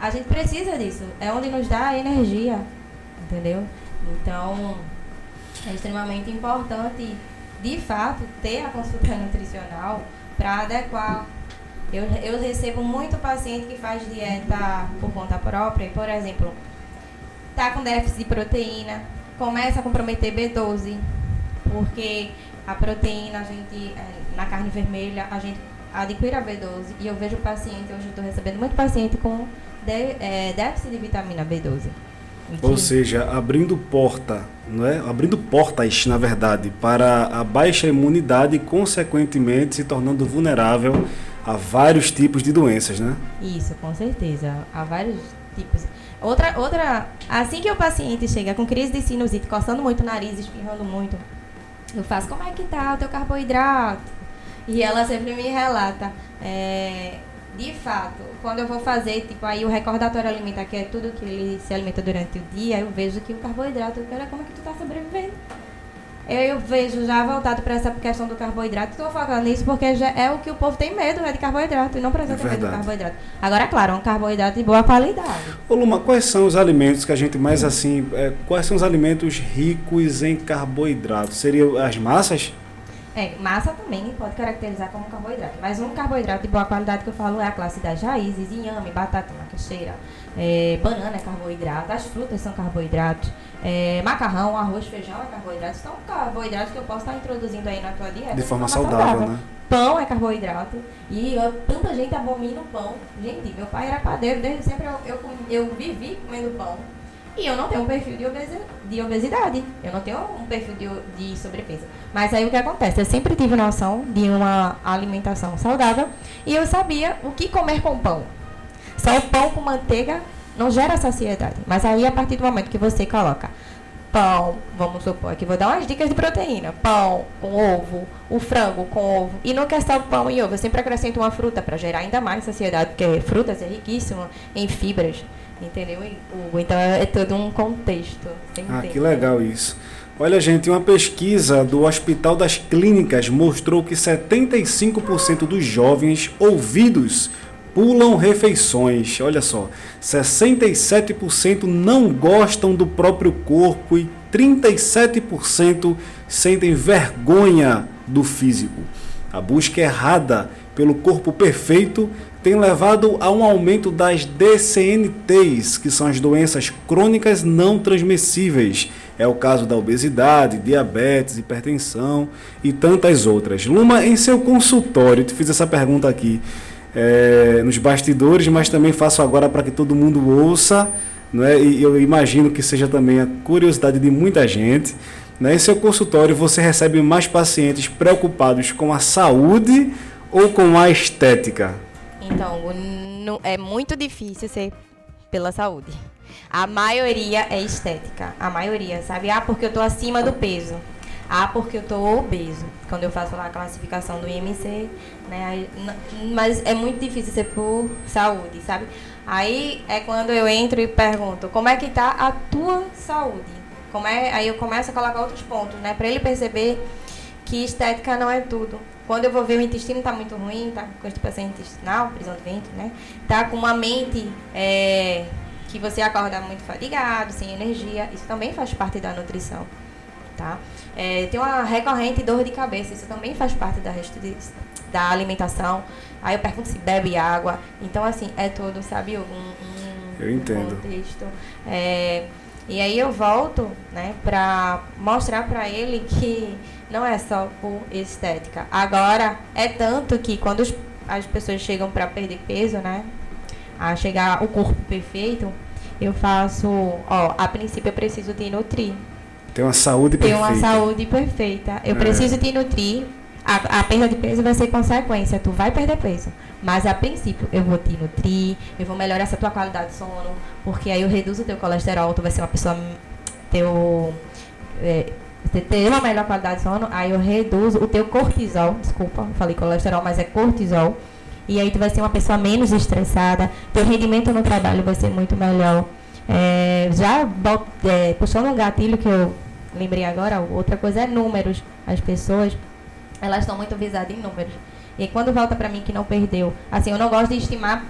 a gente precisa disso. É onde nos dá energia, entendeu? Então, é extremamente importante, de fato, ter a consulta nutricional para adequar. Eu, eu recebo muito paciente que faz dieta por conta própria, por exemplo, tá com déficit de proteína, começa a comprometer B12, porque a proteína, a gente, é, na carne vermelha, a gente adquire a B12 e eu vejo paciente, hoje estou recebendo muito paciente com de, é, déficit de vitamina B12. Ou seja, abrindo porta, não é? abrindo portas, na verdade, para a baixa imunidade e, consequentemente, se tornando vulnerável a vários tipos de doenças, né? Isso, com certeza. Há vários tipos. Outra, outra, assim que o paciente chega com crise de sinusite, coçando muito o nariz, espirrando muito, eu faço, como é que tá o teu carboidrato? E ela sempre me relata, é, de fato, quando eu vou fazer, tipo, aí o recordatório alimentar, que é tudo que ele se alimenta durante o dia, eu vejo que o carboidrato, quero como é que tu tá sobrevivendo. Eu, eu vejo já voltado para essa questão do carboidrato, estou focando nisso porque já é o que o povo tem medo, é de carboidrato, e não precisa ter medo do carboidrato. Agora, claro, é um carboidrato de boa qualidade. Ô Luma, quais são os alimentos que a gente mais assim, é, quais são os alimentos ricos em carboidrato? Seriam as massas? É, massa também pode caracterizar como carboidrato, mas um carboidrato de boa qualidade que eu falo é a classe das raízes, inhame, batata, macaxeira, é, banana é carboidrato, as frutas são carboidratos, é, macarrão, arroz, feijão é carboidrato, são carboidratos que eu posso estar introduzindo aí na tua dieta. De forma, de forma saudável, saudável, né? Pão é carboidrato e eu, tanta gente abomina o pão. Gente, meu pai era padeiro, desde sempre eu, eu, eu vivi comendo pão. E eu não tenho um perfil de obesidade. De obesidade. Eu não tenho um perfil de, de sobrepeso. Mas aí o que acontece? Eu sempre tive noção de uma alimentação saudável e eu sabia o que comer com pão. Só o pão com manteiga não gera saciedade. Mas aí, a partir do momento que você coloca pão, vamos supor, aqui vou dar umas dicas de proteína. Pão com ovo, o frango com ovo. E não quer só pão e ovo, eu sempre acrescento uma fruta para gerar ainda mais saciedade, porque frutas é riquíssimo em fibras, entendeu? Então é todo um contexto. Ah, que legal isso. Olha, gente, uma pesquisa do Hospital das Clínicas mostrou que 75% dos jovens ouvidos pulam refeições. Olha só, 67% não gostam do próprio corpo e 37% sentem vergonha do físico. A busca errada pelo corpo perfeito tem levado a um aumento das DCNTs, que são as doenças crônicas não transmissíveis. É o caso da obesidade, diabetes, hipertensão e tantas outras. Luma, em seu consultório, te fiz essa pergunta aqui é, nos bastidores, mas também faço agora para que todo mundo ouça, né? e eu imagino que seja também a curiosidade de muita gente. Né? Em seu consultório, você recebe mais pacientes preocupados com a saúde ou com a estética? Então, é muito difícil ser pela saúde. A maioria é estética. A maioria, sabe? Ah, porque eu estou acima do peso. Ah, porque eu estou obeso. Quando eu faço lá a classificação do IMC, né? Mas é muito difícil ser por saúde, sabe? Aí é quando eu entro e pergunto, como é que tá a tua saúde? Como é? Aí eu começo a colocar outros pontos, né? Para ele perceber que estética não é tudo. Quando eu vou ver o intestino tá muito ruim, tá com constipação intestinal, prisão de ventre, né? Tá com uma mente é, que você acorda muito fadigado, sem energia. Isso também faz parte da nutrição, tá? É, tem uma recorrente dor de cabeça, isso também faz parte da, da alimentação. Aí eu pergunto se bebe água. Então, assim, é todo, sabe, um, um, eu entendo. contexto. É, e aí eu volto, né, para mostrar para ele que não é só por estética. Agora, é tanto que quando os, as pessoas chegam para perder peso, né, a chegar o corpo perfeito, eu faço, ó, a princípio eu preciso te nutrir. Ter uma saúde perfeita. Ter uma saúde perfeita. Eu é. preciso te nutrir. A, a, perda de peso vai ser consequência. Tu vai perder peso. Mas a princípio, eu vou te nutrir, eu vou melhorar essa tua qualidade de sono, porque aí eu reduzo o teu colesterol, tu vai ser uma pessoa. Teu. É, ter uma melhor qualidade de sono, aí eu reduzo o teu cortisol, desculpa, falei colesterol, mas é cortisol. E aí tu vai ser uma pessoa menos estressada, teu rendimento no trabalho vai ser muito melhor. É, já é, puxando um gatilho que eu lembrei agora, outra coisa é números. As pessoas, elas estão muito visadas em números. E quando volta para mim que não perdeu, assim, eu não gosto de estimar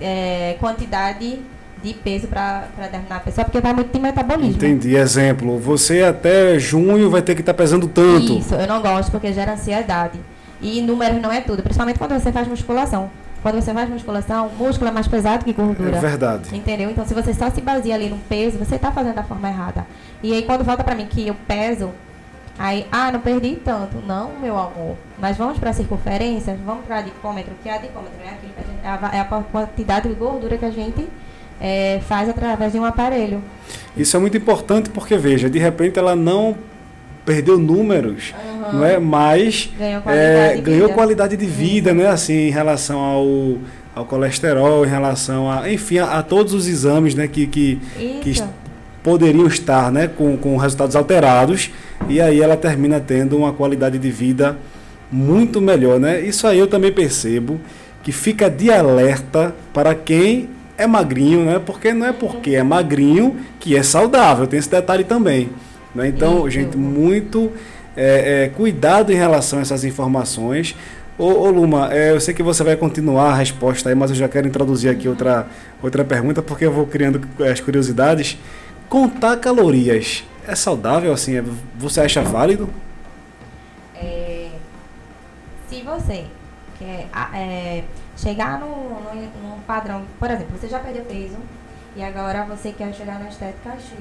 é, quantidade de peso para determinar a pessoa, porque vai muito de metabolismo. Entendi. Exemplo, você até junho vai ter que estar tá pesando tanto. Isso, eu não gosto porque gera ansiedade. E números não é tudo, principalmente quando você faz musculação. Quando você faz musculação, músculo é mais pesado que gordura. É verdade. Entendeu? Então, se você só se baseia ali no peso, você está fazendo da forma errada. E aí, quando volta para mim que eu peso, aí, ah, não perdi tanto. Não, meu amor. Mas vamos para a circunferência, vamos para adipômetro, que a é, aquilo a, gente, é a quantidade de gordura que a gente é, faz através de um aparelho. Isso é muito importante porque, veja, de repente ela não perdeu números, uhum. não é? Mas ganhou qualidade, é, de, ganhou vida. qualidade de vida, uhum. né? Assim, em relação ao, ao colesterol, em relação a, enfim, a, a todos os exames, né? Que, que, que poderiam estar, né? Com, com resultados alterados e aí ela termina tendo uma qualidade de vida muito melhor, né? Isso aí eu também percebo que fica de alerta para quem é magrinho, né? Porque não é porque é magrinho que é saudável, tem esse detalhe também. Né? Então, gente, muito é, é, cuidado em relação a essas informações. Ô, ô Luma, é, eu sei que você vai continuar a resposta aí, mas eu já quero introduzir aqui outra, outra pergunta, porque eu vou criando as curiosidades. Contar calorias é saudável assim? É, você acha válido? É, se você quer é, chegar no, no, no padrão, por exemplo, você já perdeu peso e agora você quer chegar na estética X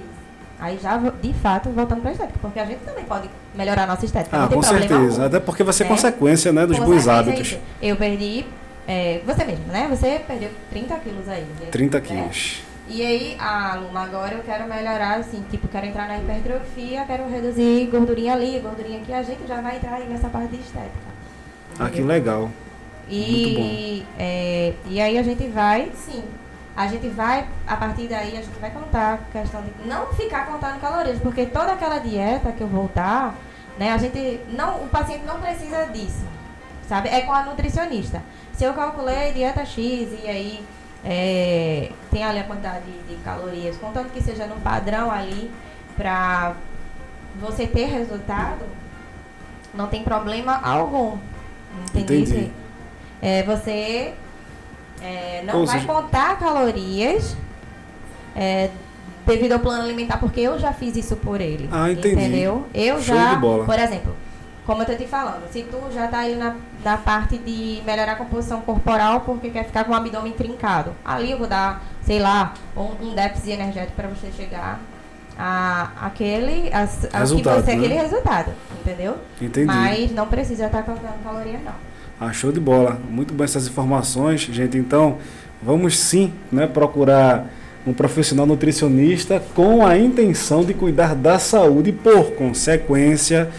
Aí já, de fato, voltando para a estética, porque a gente também pode melhorar a nossa estética. Ah, com certeza. Algum. Até porque vai ser é. consequência né, dos bons hábitos. É eu perdi, é, você mesmo, né? Você perdeu 30 quilos aí. 30 né? quilos. E aí, a Luma, agora eu quero melhorar, assim, tipo, quero entrar na hipertrofia, quero reduzir gordurinha ali, gordurinha aqui, a gente já vai entrar aí nessa parte de estética. Ah, que legal. E, é, e aí a gente vai, sim, a gente vai, a partir daí, a gente vai contar a questão de não ficar contando calorias, porque toda aquela dieta que eu vou dar, né, a gente não, o paciente não precisa disso, sabe? É com a nutricionista. Se eu calculei dieta X e aí é, tem ali a quantidade de, de calorias, contanto que seja no padrão ali para você ter resultado, não tem problema algum. Entendeu? Entendi. É, você é, não Ou vai seja- contar calorias é, devido ao plano alimentar, porque eu já fiz isso por ele. Ah, entendi. Entendeu? Eu Show já, de bola. por exemplo, como eu tô te falando, se tu já tá aí na, na parte de melhorar a composição corporal porque quer ficar com o abdômen trincado, ali eu vou dar, sei lá, um, um déficit energético para você chegar a aquele, a, a que Resultado, você, né? aquele resultado, entendeu? Entendi. Mas não precisa estar contando caloria não. Ah, show de bola. Muito bom essas informações, gente. Então, vamos sim né, procurar um profissional nutricionista com a intenção de cuidar da saúde e, por consequência,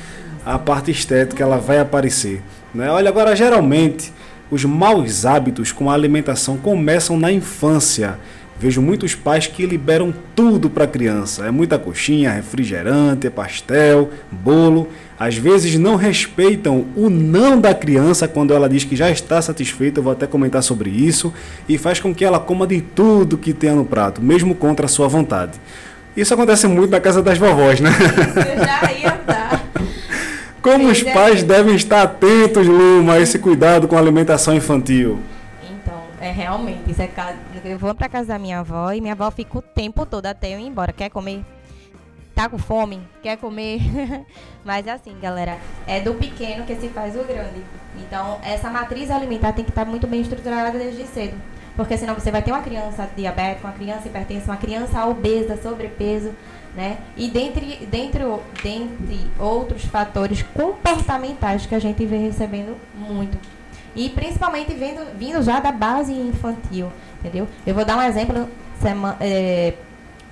a parte estética ela vai aparecer. Né? Olha, agora, geralmente, os maus hábitos com a alimentação começam na infância. Vejo muitos pais que liberam tudo para a criança. É muita coxinha, refrigerante, pastel, bolo. Às vezes não respeitam o não da criança quando ela diz que já está satisfeita. Eu vou até comentar sobre isso. E faz com que ela coma de tudo que tenha no prato, mesmo contra a sua vontade. Isso acontece muito na casa das vovós, né? Eu já ia dar. Como os pais devem estar atentos, Luma, a esse cuidado com a alimentação infantil. É realmente, isso é ca- eu vou pra casa da minha avó e minha avó fica o tempo todo até eu ir embora. Quer comer? Tá com fome? Quer comer? [LAUGHS] Mas assim, galera, é do pequeno que se faz o grande. Então, essa matriz alimentar tem que estar muito bem estruturada desde cedo. Porque senão você vai ter uma criança diabética, uma criança hipertensa, uma criança obesa, sobrepeso, né? E dentre, dentre, dentre outros fatores comportamentais que a gente vem recebendo muito. E principalmente vindo, vindo já da base infantil, entendeu? Eu vou dar um exemplo. Sema, é,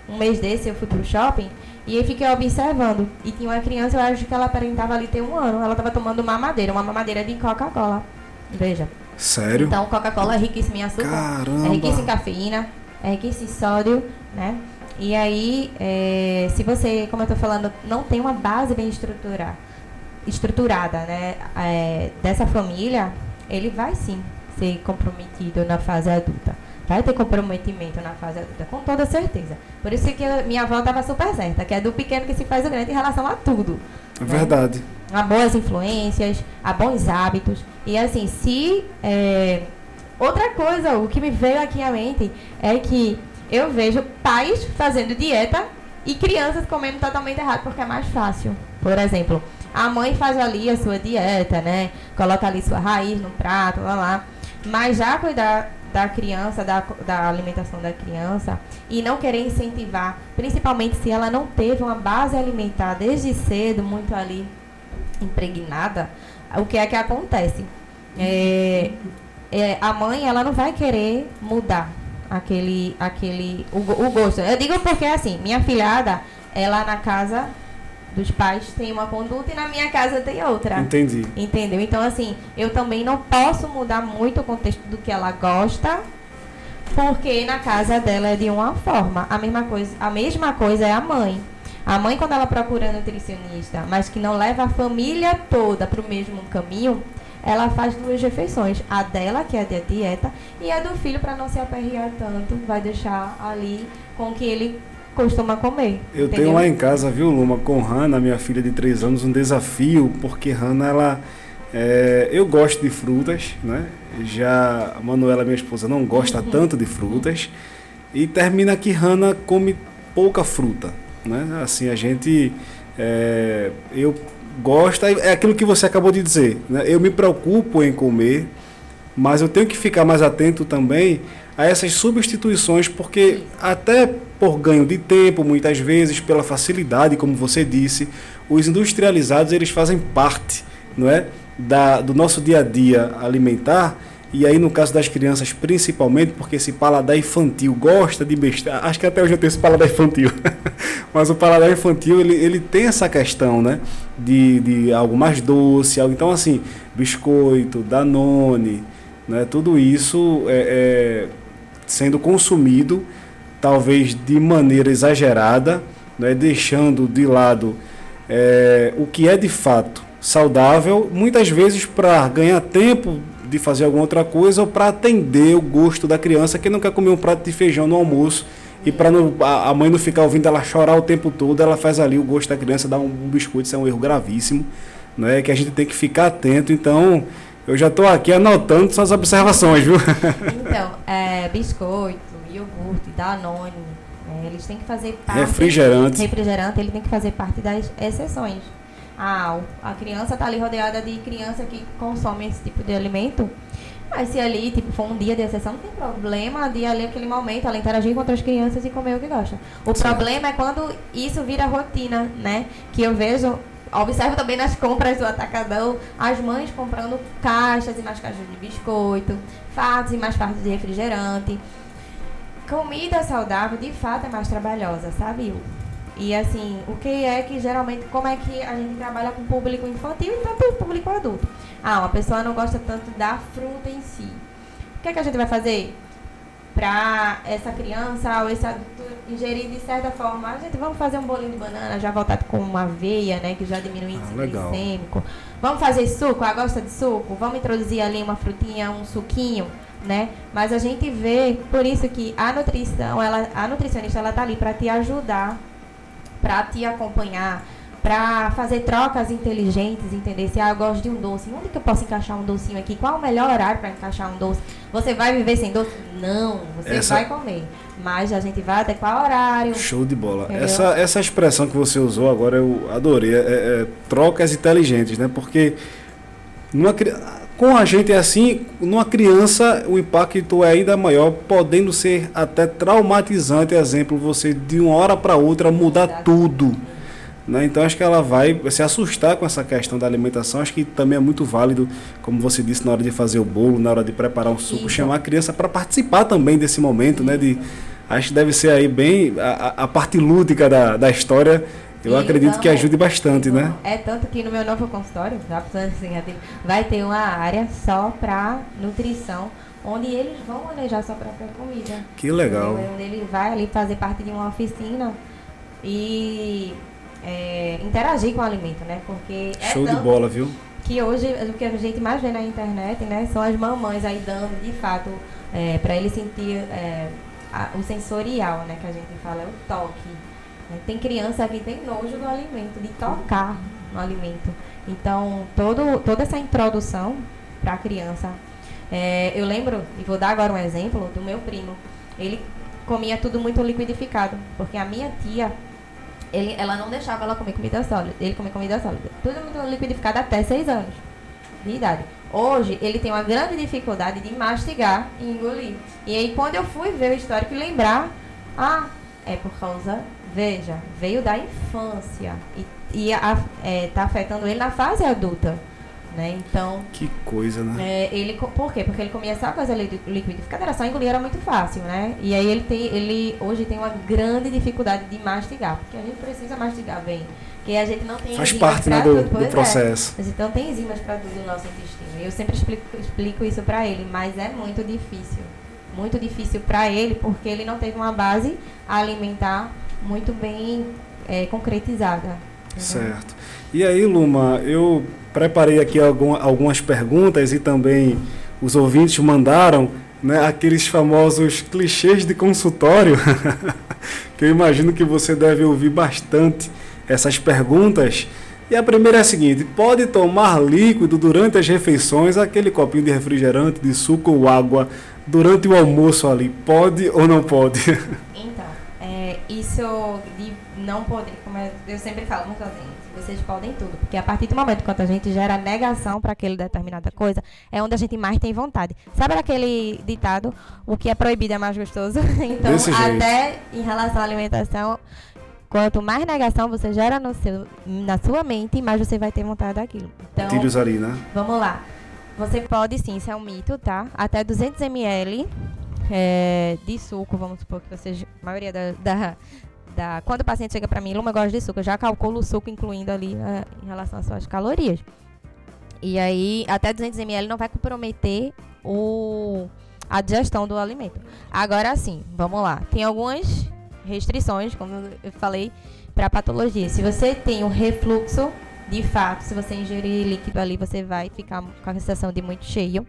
um mês desse eu fui pro shopping e eu fiquei observando. E tinha uma criança, eu acho que ela aparentava ali ter um ano. Ela estava tomando mamadeira, uma mamadeira de Coca-Cola. Veja. Sério? Então, Coca-Cola é riquíssima em açúcar, Caramba. é riquíssima em cafeína, é riquíssima em sódio, né? E aí, é, se você, como eu tô falando, não tem uma base bem estruturada, estruturada, né? é, dessa família, ele vai sim ser comprometido na fase adulta. Vai ter comprometimento na fase adulta, com toda certeza. Por isso que eu- minha avó estava super certa, que é do pequeno que se faz o grande em relação a tudo É verdade. a boas influências, a bons hábitos. E assim, se. é, Outra coisa, o que me veio aqui à mente é que eu vejo pais fazendo dieta e crianças comendo totalmente errado porque é mais fácil. Por exemplo, a mãe faz ali a sua dieta, né? Coloca ali sua raiz no prato, lá lá. Mas já cuidar da criança, da, da alimentação da criança e não querer incentivar, principalmente se ela não teve uma base alimentar desde cedo, muito ali impregnada, o que é que acontece? É, é, a mãe ela não vai querer mudar aquele aquele o, o gosto. Eu digo porque assim, minha filhada, ela na casa dos pais tem uma conduta e na minha casa tem outra. Entendi. Entendeu? Então, assim, eu também não posso mudar muito o contexto do que ela gosta, porque na casa dela é de uma forma. A mesma coisa, a mesma coisa é a mãe. A mãe, quando ela procura nutricionista, mas que não leva a família toda para o mesmo caminho, ela faz duas refeições. A dela, que é a de dieta, e a do filho, para não se aperrear tanto, vai deixar ali com que ele costuma comer. Eu entendeu? tenho lá em casa, viu, Luma, com Hanna, minha filha de 3 anos, um desafio, porque Hanna, ela. é, eu gosto de frutas, né? Já a Manuela, minha esposa, não gosta tanto de frutas. E termina que Hanna come pouca fruta, né? Assim, a gente. é, eu gosto, é aquilo que você acabou de dizer, né? Eu me preocupo em comer, mas eu tenho que ficar mais atento também a essas substituições, porque até por ganho de tempo, muitas vezes pela facilidade, como você disse, os industrializados eles fazem parte, não é, da, do nosso dia a dia alimentar. E aí no caso das crianças principalmente, porque esse paladar infantil gosta de besteira, acho que até hoje eu tenho esse paladar infantil, [LAUGHS] mas o paladar infantil ele, ele tem essa questão, né, de, de algo mais doce, algo, então assim, biscoito, danone, né? Tudo isso é, é, sendo consumido, talvez de maneira exagerada, né, deixando de lado é, o que é de fato saudável, muitas vezes para ganhar tempo de fazer alguma outra coisa ou para atender o gosto da criança que não quer comer um prato de feijão no almoço e para a mãe não ficar ouvindo ela chorar o tempo todo, ela faz ali o gosto da criança, um, um biscoito, isso é um erro gravíssimo, né? Que a gente tem que ficar atento. Então, eu já estou aqui anotando suas observações, viu? [LAUGHS] Então, é, biscoito, iogurte, danone, é, eles têm que fazer parte... Refrigerante. Refrigerante, ele tem que fazer parte das exceções. Ah, a criança está ali rodeada de criança que consome esse tipo de alimento, mas se ali, tipo, for um dia de exceção, não tem problema de ali aquele momento ela interagir com outras crianças e comer o que gosta. O certo. problema é quando isso vira rotina, né? Que eu vejo observo também nas compras do Atacadão, as mães comprando caixas e mais caixas de biscoito, fardos e mais fardos de refrigerante. Comida saudável, de fato, é mais trabalhosa, sabe? E assim, o que é que geralmente, como é que a gente trabalha com público infantil e tanto público adulto? Ah, uma pessoa não gosta tanto da fruta em si. O que é que a gente vai fazer? Para essa criança ou esse adulto ingerir de certa forma, a gente vamos fazer um bolinho de banana já voltado com uma aveia, né, que já diminui o índice ah, glicêmico. Vamos fazer suco? Ah, gosta de suco? Vamos introduzir ali uma frutinha, um suquinho, né? Mas a gente vê, por isso que a nutrição, ela, a nutricionista ela tá ali para te ajudar, para te acompanhar, para fazer trocas inteligentes, entender se ah, eu gosto de um doce, onde que eu posso encaixar um docinho aqui? Qual o melhor horário para encaixar um doce? Você vai viver sem doce? Não, você Essa... vai comer. Mas a gente vai adequar o horário. Show de bola. Essa, essa expressão que você usou agora eu adorei. É, é, trocas inteligentes, né? Porque numa, com a gente é assim, numa criança o impacto é ainda maior, podendo ser até traumatizante. Exemplo, você de uma hora para outra mudar tudo né? Então acho que ela vai se assustar com essa questão da alimentação. Acho que também é muito válido, como você disse, na hora de fazer o bolo, na hora de preparar um suco, chamar a criança para participar também desse momento, né? De, acho que deve ser aí bem a, a parte lúdica da, da história. Eu acredito então, que ajude bastante, né? É tanto que no meu novo consultório, assim, vai ter uma área só para nutrição, onde eles vão manejar sua própria comida. Que legal. Onde ele vai ali fazer parte de uma oficina e é, interagir com o alimento, né? Porque é Show de bola, viu? Que hoje o que a gente mais vê na internet, né, são as mamães aí dando de fato é, para ele sentir é, a, o sensorial, né, que a gente fala é o toque. Né? Tem criança que tem nojo do alimento, de tocar no alimento. Então todo toda essa introdução para a criança, é, eu lembro e vou dar agora um exemplo do meu primo. Ele comia tudo muito liquidificado, porque a minha tia ele, ela não deixava ela comer comida sólida. Ele comer comida sólida. Tudo muito liquidificado até 6 anos de idade. Hoje, ele tem uma grande dificuldade de mastigar e engolir. E aí, quando eu fui ver o histórico e lembrar, ah, é por causa, veja, veio da infância e, e a, é, tá afetando ele na fase adulta. Né? Então. Que coisa, né? É, ele, por quê? Porque ele comia essa coisa liquidificada, era só engolir, era muito fácil, né? E aí ele tem, ele hoje tem uma grande dificuldade de mastigar, porque a gente precisa mastigar bem. Porque a gente não tem Faz parte né, do, do é. processo. É. Não tem enzimas para tudo no nosso intestino. Eu sempre explico, explico isso para ele, mas é muito difícil. Muito difícil para ele, porque ele não teve uma base alimentar muito bem é, concretizada. Certo. E aí, Luma, eu preparei aqui algum, algumas perguntas e também os ouvintes mandaram né, aqueles famosos clichês de consultório, [LAUGHS] que eu imagino que você deve ouvir bastante essas perguntas. E a primeira é a seguinte: pode tomar líquido durante as refeições, aquele copinho de refrigerante, de suco ou água, durante o almoço ali? Pode ou não pode? [LAUGHS] Então, é, isso de não poder, como eu sempre falo, muito assim, vocês podem tudo. Porque a partir do momento que a gente gera negação para aquele determinada coisa, é onde a gente mais tem vontade. Sabe aquele ditado, o que é proibido é mais gostoso? [LAUGHS] então, até em relação à alimentação, quanto mais negação você gera no seu, na sua mente, mais você vai ter vontade daquilo. Então, Tírios ali, né? Vamos lá. Você pode sim, isso é um mito, tá? Até 200 ml é, de suco, vamos supor que você, a maioria da, da da, quando o paciente chega para mim, Luma, eu gosto de suco, eu já calculo o suco incluindo ali uh, em relação às suas calorias. E aí, até 200 ml não vai comprometer o, a digestão do alimento. Agora sim, vamos lá. Tem algumas restrições, como eu falei, para patologia. Se você tem um refluxo, de fato, se você ingerir líquido ali, você vai ficar com a sensação de muito cheio,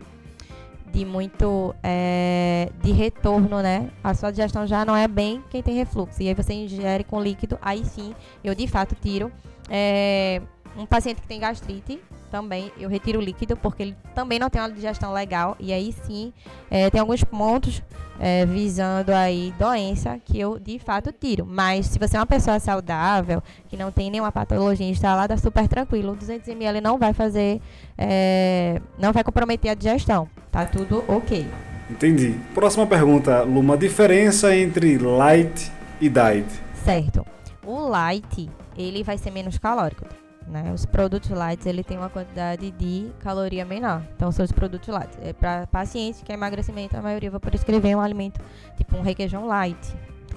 de muito é, de retorno, né? A sua digestão já não é bem quem tem refluxo. E aí você ingere com líquido, aí sim, eu de fato tiro. É, um paciente que tem gastrite, também eu retiro o líquido porque ele também não tem uma digestão legal e aí sim é, tem alguns pontos é, visando aí doença que eu de fato tiro. Mas se você é uma pessoa saudável, que não tem nenhuma patologia instalada, super tranquilo. 200 ml não vai fazer, é, não vai comprometer a digestão. Tá tudo ok. Entendi. Próxima pergunta, Luma. Diferença entre light e diet? Certo. O light, ele vai ser menos calórico. Né? Os produtos light ele tem uma quantidade de caloria menor. Então são os produtos light. É para pacientes que é emagrecimento, a maioria vai prescrever um alimento tipo um requeijão light,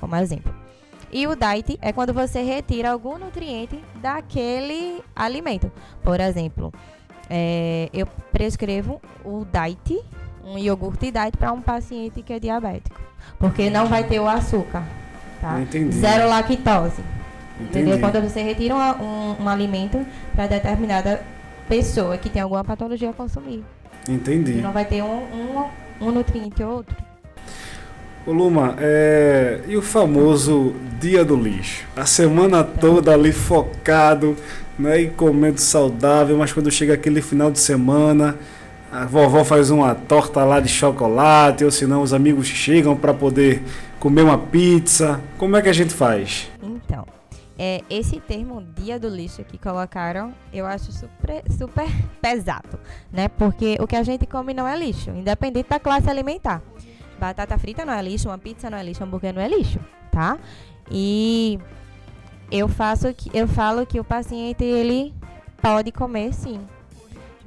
como exemplo. E o diet é quando você retira algum nutriente daquele alimento. Por exemplo, é, eu prescrevo o diet, um iogurte diet para um paciente que é diabético, porque não vai ter o açúcar, tá? Zero lactose. Entendeu? Quando você retira um, um, um alimento para determinada pessoa que tem alguma patologia a consumir. Entendi. E não vai ter um, um, um nutriente ou outro. Ô Luma, é... e o famoso dia do lixo? A semana toda ali focado, né, e comendo saudável, mas quando chega aquele final de semana, a vovó faz uma torta lá de chocolate, ou senão os amigos chegam para poder comer uma pizza. Como é que a gente faz? Então, é, esse termo dia do lixo que colocaram, eu acho super, super [LAUGHS] pesado, né? Porque o que a gente come não é lixo, independente da classe alimentar. Batata frita não é lixo, uma pizza não é lixo, um hambúrguer não é lixo, tá? E eu faço que eu falo que o paciente ele pode comer sim,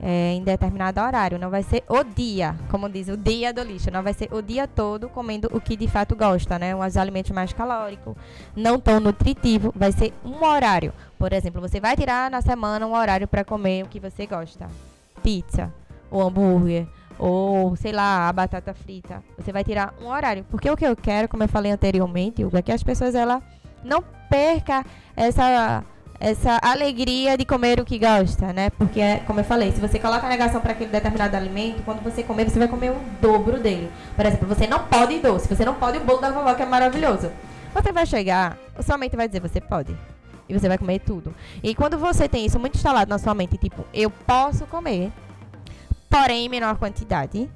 é, em determinado horário. Não vai ser o dia, como diz, o dia do lixo. Não vai ser o dia todo comendo o que de fato gosta, né? Os alimentos mais calóricos, não tão nutritivo. Vai ser um horário. Por exemplo, você vai tirar na semana um horário para comer o que você gosta. Pizza, ou hambúrguer, ou sei lá, a batata frita. Você vai tirar um horário. Porque o que eu quero, como eu falei anteriormente, é que as pessoas ela não perca essa essa alegria de comer o que gosta, né? Porque, como eu falei, se você coloca a negação para aquele determinado alimento, quando você comer, você vai comer o dobro dele. Por exemplo, você não pode doce, você não pode o bolo da vovó, que é maravilhoso. Você vai chegar, sua mente vai dizer, você pode. E você vai comer tudo. E quando você tem isso muito instalado na sua mente, tipo, eu posso comer, porém em menor quantidade,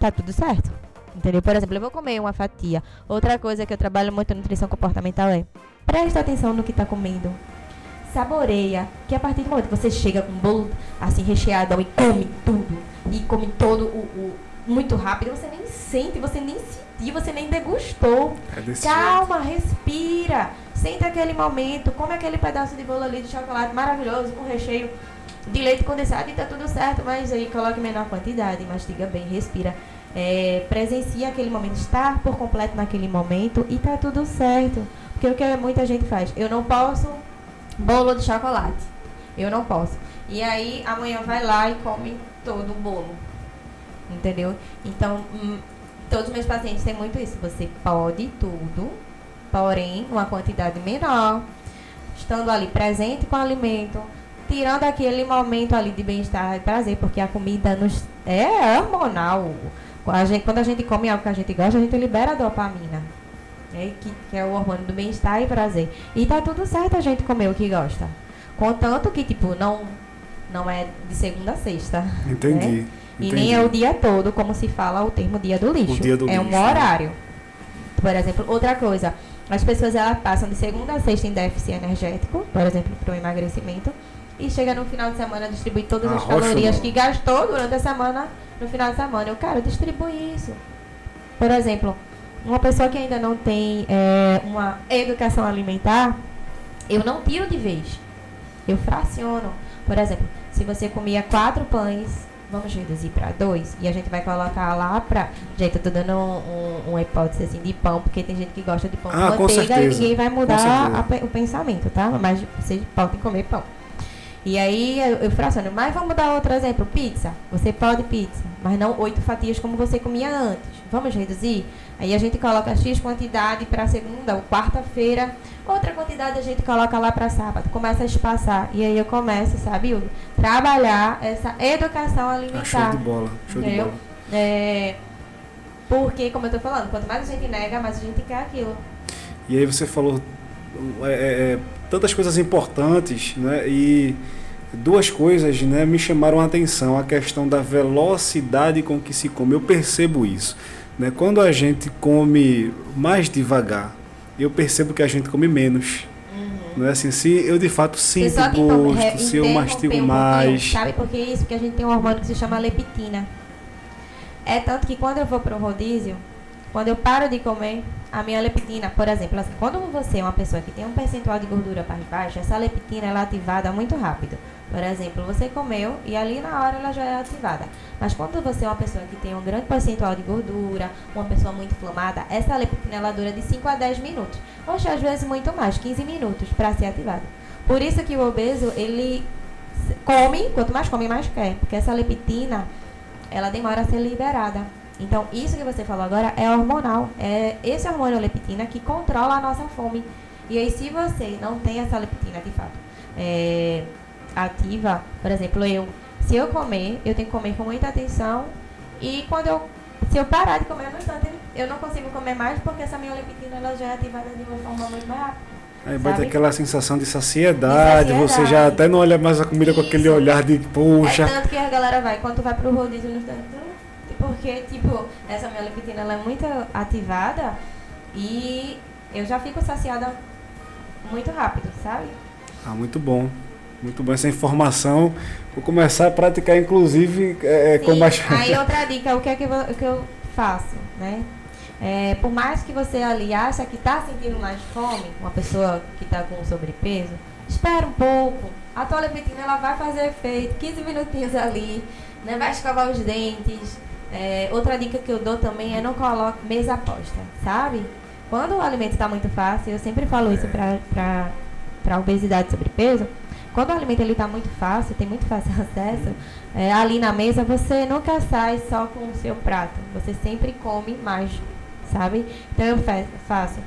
tá tudo certo. Entendeu? Por exemplo, eu vou comer uma fatia. Outra coisa que eu trabalho muito em nutrição comportamental é presta atenção no que está comendo saboreia, que a partir do momento que você chega com um bolo assim recheado e come tudo, e come todo o, o muito rápido, você nem sente, você nem sentiu, você nem degustou. É Calma, jeito. respira. Sente aquele momento, come aquele pedaço de bolo ali de chocolate maravilhoso com recheio de leite condensado e tá tudo certo, mas aí coloque menor quantidade, mastiga bem, respira. É, presencia aquele momento, estar por completo naquele momento e tá tudo certo. Porque o que muita gente faz, eu não posso bolo de chocolate. Eu não posso. E aí amanhã vai lá e come todo o bolo. Entendeu? Então, hum, todos os meus pacientes têm muito isso. Você pode tudo, porém, uma quantidade menor, estando ali presente com o alimento, tirando aquele momento ali de bem-estar e prazer, porque a comida nos é hormonal. A gente, quando a gente come algo que a gente gosta, a gente libera a dopamina né? que, que é o hormônio do bem-estar e prazer. E tá tudo certo a gente comer o que gosta. Contanto que, tipo, não, não é de segunda a sexta. Entendi. Né? E nem é o dia todo, como se fala o termo dia do lixo. Dia do é lixo, um horário. Né? Por exemplo, outra coisa. As pessoas elas passam de segunda a sexta em déficit energético, por exemplo, para o emagrecimento, e chega no final de semana distribui todas as calorias que gastou durante a semana no final de semana. Eu, cara, distribui isso. Por exemplo, uma pessoa que ainda não tem é, uma educação alimentar, eu não tiro de vez. Eu fraciono. Por exemplo, se você comia quatro pães, vamos reduzir para dois. E a gente vai colocar lá para. Gente, eu tô dando um, um, uma hipótese assim de pão, porque tem gente que gosta de pão ah, com manteiga e ninguém vai mudar a, o pensamento, tá? Mas vocês podem comer pão. E aí eu, eu fraciono, mas vamos dar outro exemplo, pizza. Você pode pizza, mas não oito fatias como você comia antes. Vamos reduzir? Aí a gente coloca X quantidade para segunda ou quarta-feira, outra quantidade a gente coloca lá para sábado. Começa a espaçar. E aí eu começo, sabe, Hugo? Trabalhar essa educação alimentar. Ah, show de bola, show de entendeu? bola. É, porque, como eu tô falando, quanto mais a gente nega, mais a gente quer aquilo. E aí você falou é, é, é, tantas coisas importantes, né? E duas coisas, né, me chamaram a atenção, a questão da velocidade com que se come. Eu percebo isso, né? Quando a gente come mais devagar, eu percebo que a gente come menos. Não é assim, se eu de fato sinto gosto, se eu mastigo um mais. Sabe por que isso? Porque a gente tem um hormônio que se chama leptina. É tanto que quando eu vou pro rodízio, quando eu paro de comer, a minha leptina, por exemplo, assim, quando você é uma pessoa que tem um percentual de gordura mais baixo, essa leptina ela é ativada muito rápido. Por exemplo, você comeu e ali na hora ela já é ativada. Mas quando você é uma pessoa que tem um grande percentual de gordura, uma pessoa muito inflamada, essa leptina ela dura de 5 a 10 minutos. Ou às vezes muito mais, 15 minutos para ser ativada. Por isso que o obeso, ele come, quanto mais come, mais quer. Porque essa leptina, ela demora a ser liberada. Então, isso que você falou agora é hormonal. É esse hormônio leptina que controla a nossa fome. E aí, se você não tem essa leptina, de fato, é, ativa, por exemplo, eu, se eu comer, eu tenho que comer com muita atenção. E quando eu, se eu parar de comer no instante, eu não consigo comer mais porque essa minha leptina ela já é ativada de uma forma muito mais rápida. Aí bate sabe? aquela sensação de saciedade, De você saciedade. já até não olha mais a comida com aquele Isso. olhar de puxa. É tanto que a galera vai, quando tu vai pro rodízio no instante, tu- porque, tipo, essa minha leptina ela é muito ativada e eu já fico saciada muito rápido, sabe? Ah, muito bom. Muito bom essa informação. Vou começar a praticar, inclusive, é, com Sim. mais. Aí outra dica, o que é que, o que eu faço, né? É, por mais que você ali acha que está sentindo mais fome, uma pessoa que está com sobrepeso, espera um pouco. A tua leptina ela vai fazer efeito, 15 minutinhos ali, né? Vai escovar os dentes. É, outra dica que eu dou também é não coloque mesa aposta, sabe? Quando o alimento está muito fácil, eu sempre falo isso para para obesidade e sobrepeso, quando o alimento ele está muito fácil, tem muito fácil [LAUGHS] acesso, é, ali na mesa você nunca sai só com o seu prato. Você sempre come mais, sabe? Então eu fa- faço.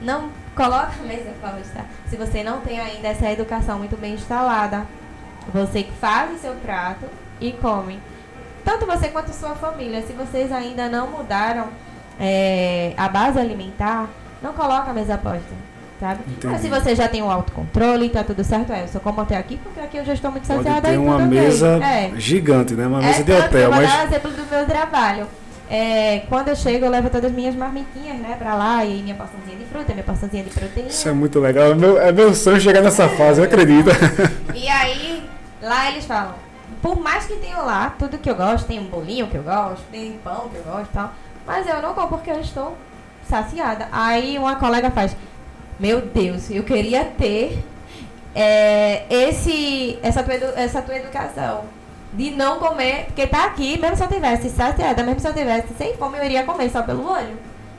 Não coloca a mesa posta se você não tem ainda essa educação muito bem instalada. Você faz o seu prato e come. Tanto você quanto sua família. Se vocês ainda não mudaram é, a base alimentar, não coloca a mesa posta. Sabe? Entendi. Mas se você já tem o autocontrole, tá tudo certo, é, eu só como até aqui, porque aqui eu já estou muito Pode saciada ter e uma mesa É. gigante, né? Uma É mesa de hotel, eu vou dar um exemplo do meu trabalho. É, quando eu chego, eu levo todas as minhas marmitinhas, né, pra lá, e minha porçãozinha de fruta, minha porçãozinha de proteína. isso é muito legal. É meu, é meu sonho chegar nessa fase, eu acredito. [LAUGHS] E aí, lá eles falam, por mais que tenham lá tudo que eu gosto, tem um bolinho que eu gosto, tem pão que eu gosto e tal, mas eu não como porque eu estou saciada. Aí uma colega faz, meu Deus, eu queria ter é, esse, essa, tua, essa tua educação. De não comer, porque tá aqui, mesmo se eu tivesse saciada, mesmo se eu tivesse sem fome, eu iria comer só pelo olho.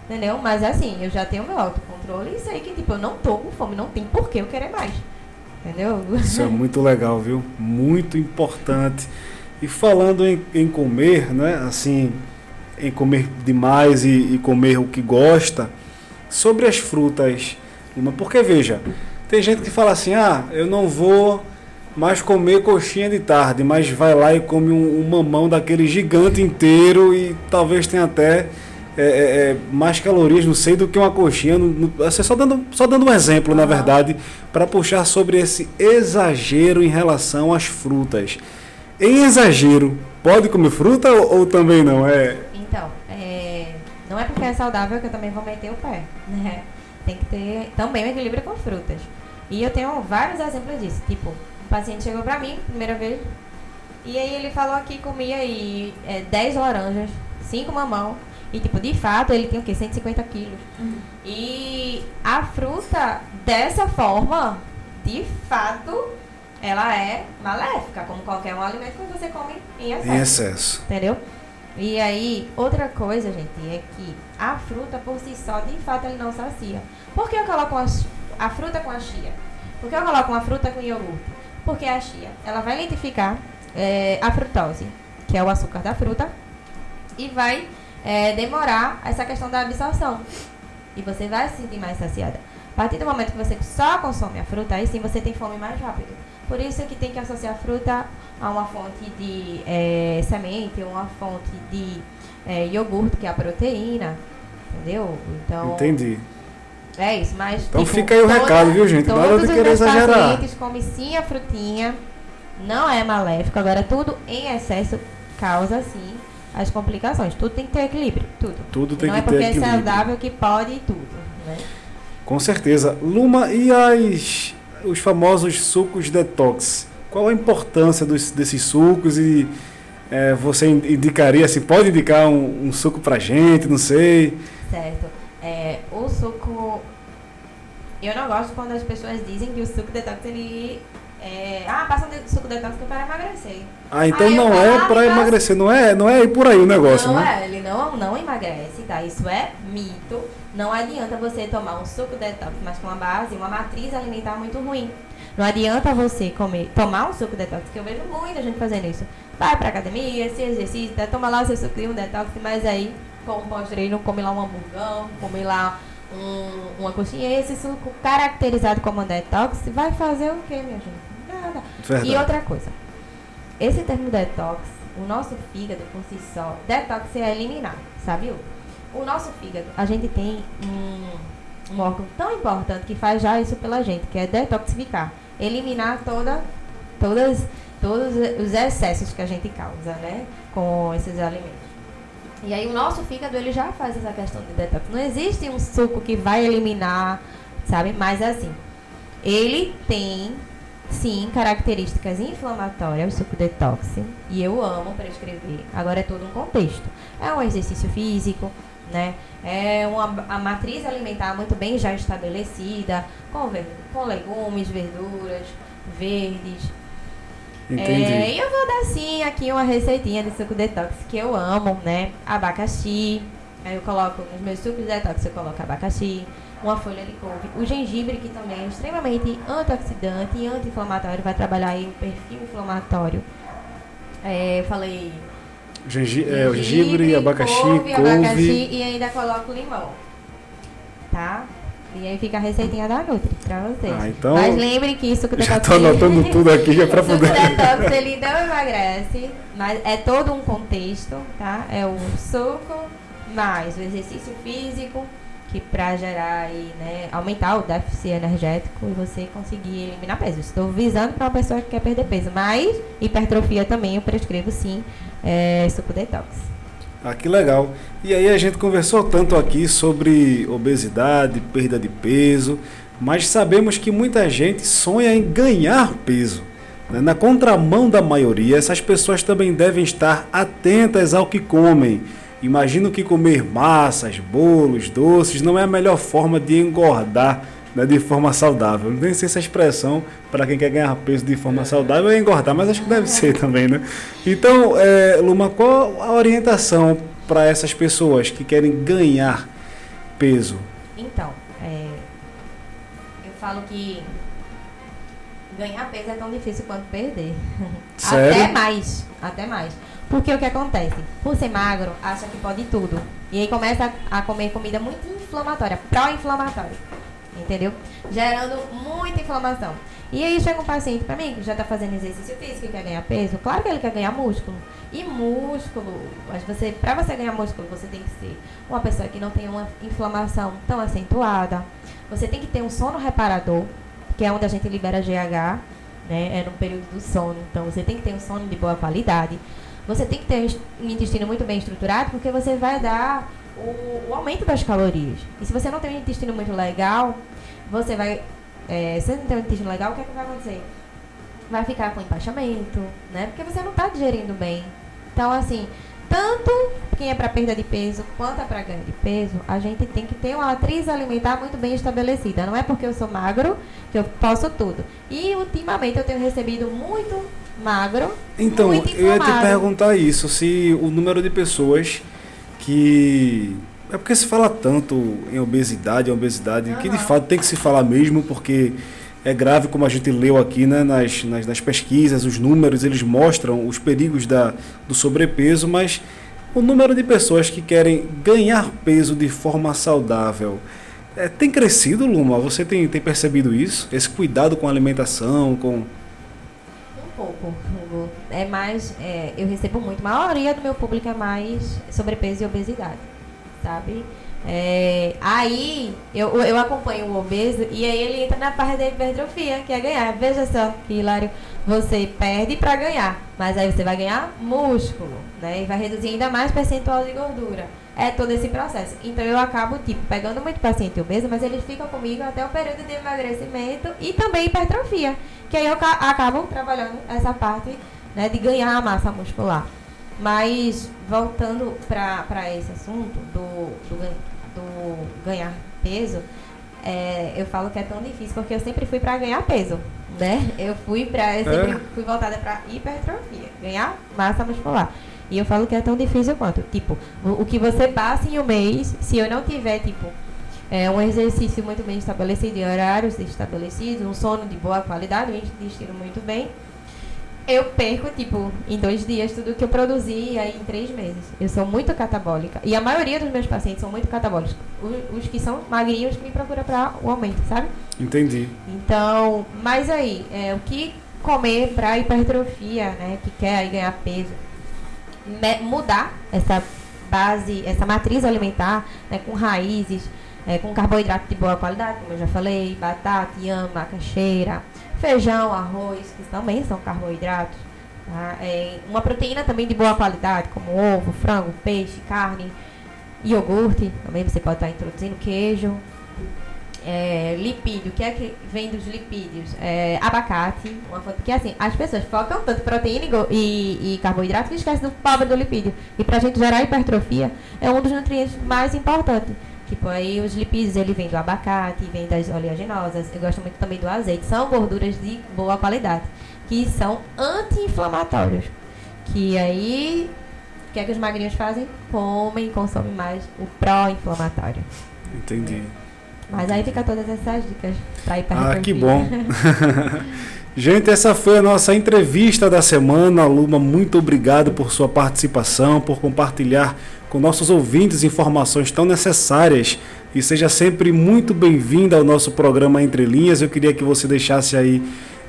Entendeu? Mas assim, eu já tenho meu autocontrole e sei que, tipo, eu não tô com fome, não tem por que eu querer mais. Entendeu? Isso é [LAUGHS] muito legal, viu? Muito importante. E falando em, em comer, né? Assim, em comer demais e, e comer o que gosta, sobre as frutas, Lima, porque veja, tem gente que fala assim, ah, eu não vou mais comer coxinha de tarde, mas vai lá e come um, um mamão daquele gigante inteiro e talvez tenha até é, é, é, mais calorias, não sei, do que uma coxinha. não- não- assim, só, dando, só dando um exemplo, na verdade, para puxar sobre esse exagero em relação às frutas. Em exagero, pode comer fruta ou, ou também não? É, Então, é, não é porque é saudável que eu também vou meter o pé, né? Tem que ter também um equilíbrio com frutas. E eu tenho vários exemplos disso. Tipo, um paciente chegou pra mim, primeira vez, e aí ele falou que comia aí é, 10 laranjas, 5 mamão, e tipo, de fato, ele tem o quê? 150 quilos. E a fruta, dessa forma, de fato, ela é maléfica, como qualquer um alimento que você come em excesso. em excesso. Entendeu? E aí, outra coisa, gente, é que a fruta por si só, de fato, ele não sacia. Por que eu coloco uma- a fruta com a chia? Por que eu coloco uma fruta com iogurte? Porque a chia, ela vai lentificar é, a frutose, que é o açúcar da fruta, e vai é, demorar essa questão da absorção. E você vai se sentir mais saciada. A partir do momento que você só consome a fruta, aí sim você tem fome mais rápido. Por isso que tem que associar a fruta a uma fonte de é, semente, uma fonte de é, iogurte, que é a proteína. Entendeu? Então. Entendi. É isso, mas. Então fica aí o recado, viu, gente? Nada Todos de os querer exagerar. pacientes comem sim a frutinha. Não é maléfico. Agora, tudo em excesso causa, sim, as complicações. Tudo tem que ter equilíbrio. Tudo. Tudo tem Não que é porque ter é equilíbrio. saudável que pode tudo. Né? Com certeza. Luma, e as, os famosos sucos detox? Qual a importância dos, desses sucos e é, você in- indicaria, assim, pode indicar um, um suco pra gente, não sei. Certo. É, o suco. Eu não gosto quando as pessoas dizem que o suco detox ele. É, ah, passa um suco detox que é para emagrecer. Ah, então Aí não falo, é ah, passa- emagrecer, não é, não é ir por aí o negócio, não né? é, ele não, não emagrece, tá? Isso é mito. Não adianta você tomar um suco detox, mas com uma base, uma matriz alimentar muito ruim. Não adianta você comer, tomar um suco detox, que eu vejo muita gente fazendo isso. Vai pra academia, se exercita, toma lá o seu suquinho detox, mas aí, como pós-treino, come lá um hamburgão, come lá um, uma coxinha. Esse suco caracterizado como detox vai fazer o quê, minha gente? Nada. Verdade. E outra coisa, esse termo detox, o nosso fígado por si só, detox é eliminar, sabe? O nosso fígado, a gente tem um, um órgão tão importante que faz já isso pela gente, que é detoxificar, eliminar toda, todas, todos os excessos que a gente causa, né, com esses alimentos. E aí o nosso fígado ele já faz essa questão de detox. Não existe um suco que vai eliminar, sabe? Mas assim, ele tem sim características inflamatórias, o suco detox, e eu amo prescrever. Agora é todo um contexto. É um exercício físico, né? É uma a matriz alimentar muito bem já estabelecida, com, ver, com legumes, verduras, verdes, Entendi. é, e eu vou dar sim aqui uma receitinha de suco detox que eu amo, né? Abacaxi. Aí eu coloco nos meus sucos detox, eu coloco abacaxi, uma folha de couve, o gengibre que também é extremamente antioxidante e anti-inflamatório, vai trabalhar aí o perfil inflamatório. É, eu falei Gengi é, o gengibre, abacaxi, couve. abacaxi e ainda coloco limão. Tá? E aí fica a receitinha da Nutri pra vocês. Ah, então- Mas lembrem que isso que o Já tô anotando [LAUGHS] tudo aqui já pra o poder. detox ele não emagrece, mas é todo um contexto, tá? É o suco mais o exercício físico que pra gerar aí, né, aumentar o déficit energético e você conseguir eliminar peso. Estou visando para uma pessoa que quer perder peso, mas hipertrofia também eu prescrevo sim é, suco detox. Ah, que legal. E aí a gente conversou tanto aqui sobre obesidade, perda de peso, mas sabemos que muita gente sonha em ganhar peso. né? Na contramão da maioria, essas pessoas também devem estar atentas ao que comem. Imagino que comer massas, bolos, doces não é a melhor forma de engordar né, de forma saudável. Não tem essa expressão para quem quer ganhar peso de forma saudável é engordar, mas acho que deve ser [LAUGHS] também, né? Então, é, Luma, qual a orientação para essas pessoas que querem ganhar peso? Então, é, eu falo que ganhar peso é tão difícil quanto perder. [LAUGHS] Sério? Até mais, até mais. Porque o que acontece? Por ser magro, acha que pode tudo. E aí começa a comer comida muito inflamatória, pró-inflamatória. Entendeu? Gerando muita inflamação. E aí chega um paciente pra mim que já tá fazendo exercício físico quer ganhar peso. Claro que ele quer ganhar músculo. E músculo, mas você, pra você ganhar músculo, você tem que ser uma pessoa que não tem uma inflamação tão acentuada. Você tem que ter um sono reparador, que é onde a gente libera GH, né? É no período do sono. Então você tem que ter um sono de boa qualidade. Você tem que ter um intestino muito bem estruturado, porque você vai dar o, o aumento das calorias. E se você não tem um intestino muito legal, você vai. É, se você não tem um intestino legal, o que, é que vai acontecer? Vai ficar com empachamento, né? Porque você não está digerindo bem. Então, assim, tanto quem é para perda de peso quanto é para ganho de peso, a gente tem que ter uma matriz alimentar muito bem estabelecida. Não é porque eu sou magro que eu posso tudo. E ultimamente eu tenho recebido muito magro. Então, muito eu ia te perguntar isso, se o número de pessoas que. É porque se fala tanto em obesidade, em obesidade, que de fato tem que se falar mesmo, porque é grave, como a gente leu aqui né, nas, nas, nas pesquisas, os números, eles mostram os perigos da, do sobrepeso, mas o número de pessoas que querem ganhar peso de forma saudável é, tem crescido, Luma? Você tem, tem percebido isso? Esse cuidado com a alimentação, com... Um pouco, Hugo. É mais, é, eu recebo muito, a maioria do meu público é mais sobrepeso e obesidade, sabe? É, aí eu, eu acompanho o obeso e aí ele entra na parte da hipertrofia, que é ganhar. Veja só hilário, você perde para ganhar, mas aí você vai ganhar músculo, né? E vai reduzir ainda mais percentual de gordura. É todo esse processo. Então eu acabo, tipo, pegando muito paciente obeso, mas eles ficam comigo até o período de emagrecimento e também hipertrofia. Que aí eu acabo trabalhando essa parte né, de ganhar a massa muscular. Mas voltando para esse assunto do, do do ganhar peso, é, eu falo que é tão difícil porque eu sempre fui para ganhar peso, né? Eu fui para eu sempre é. fui voltada para hipertrofia, ganhar massa muscular. E eu falo que é tão difícil quanto, tipo, o, o que você passa em um mês, se eu não tiver tipo é, um exercício muito bem estabelecido, horários estabelecidos, um sono de boa qualidade, um estilo muito bem, eu perco, tipo, em dois dias tudo que eu produzi aí em três meses. Eu sou muito catabólica. E a maioria dos meus pacientes são muito catabólicos. Os, os que são magrinhos que me procuram para o aumento, sabe? Entendi. Então, mas aí, é, o que comer para hipertrofia, né? Que quer aí ganhar peso. Me, mudar essa base, essa matriz alimentar, né, com raízes, é, com carboidrato de boa qualidade, como eu já falei, batata, yama, macaxeira feijão, arroz, que também são carboidratos. Tá? É, uma proteína também de boa qualidade, como ovo, frango, peixe, carne, iogurte, também você pode estar introduzindo queijo. É, lipídio, o que é que vem dos lipídios? É, abacate, uma porque assim, as pessoas focam tanto proteína e, e carboidrato que esquecem do pobre do lipídio. E para a gente gerar hipertrofia, é um dos nutrientes mais importantes. Tipo, aí os lipídios, ele vem do abacate, vem das oleaginosas. Eu gosto muito também do azeite. São gorduras de boa qualidade, que são anti-inflamatórios. Que aí, o que é que os magrinhos fazem? Comem, consomem mais o pró-inflamatório. Entendi. Mas aí fica todas essas dicas para ir para Ah, que bom. [LAUGHS] Gente, essa foi a nossa entrevista da semana. Luma, muito obrigado por sua participação, por compartilhar com nossos ouvintes informações tão necessárias. E seja sempre muito bem-vinda ao nosso programa Entre Linhas. Eu queria que você deixasse aí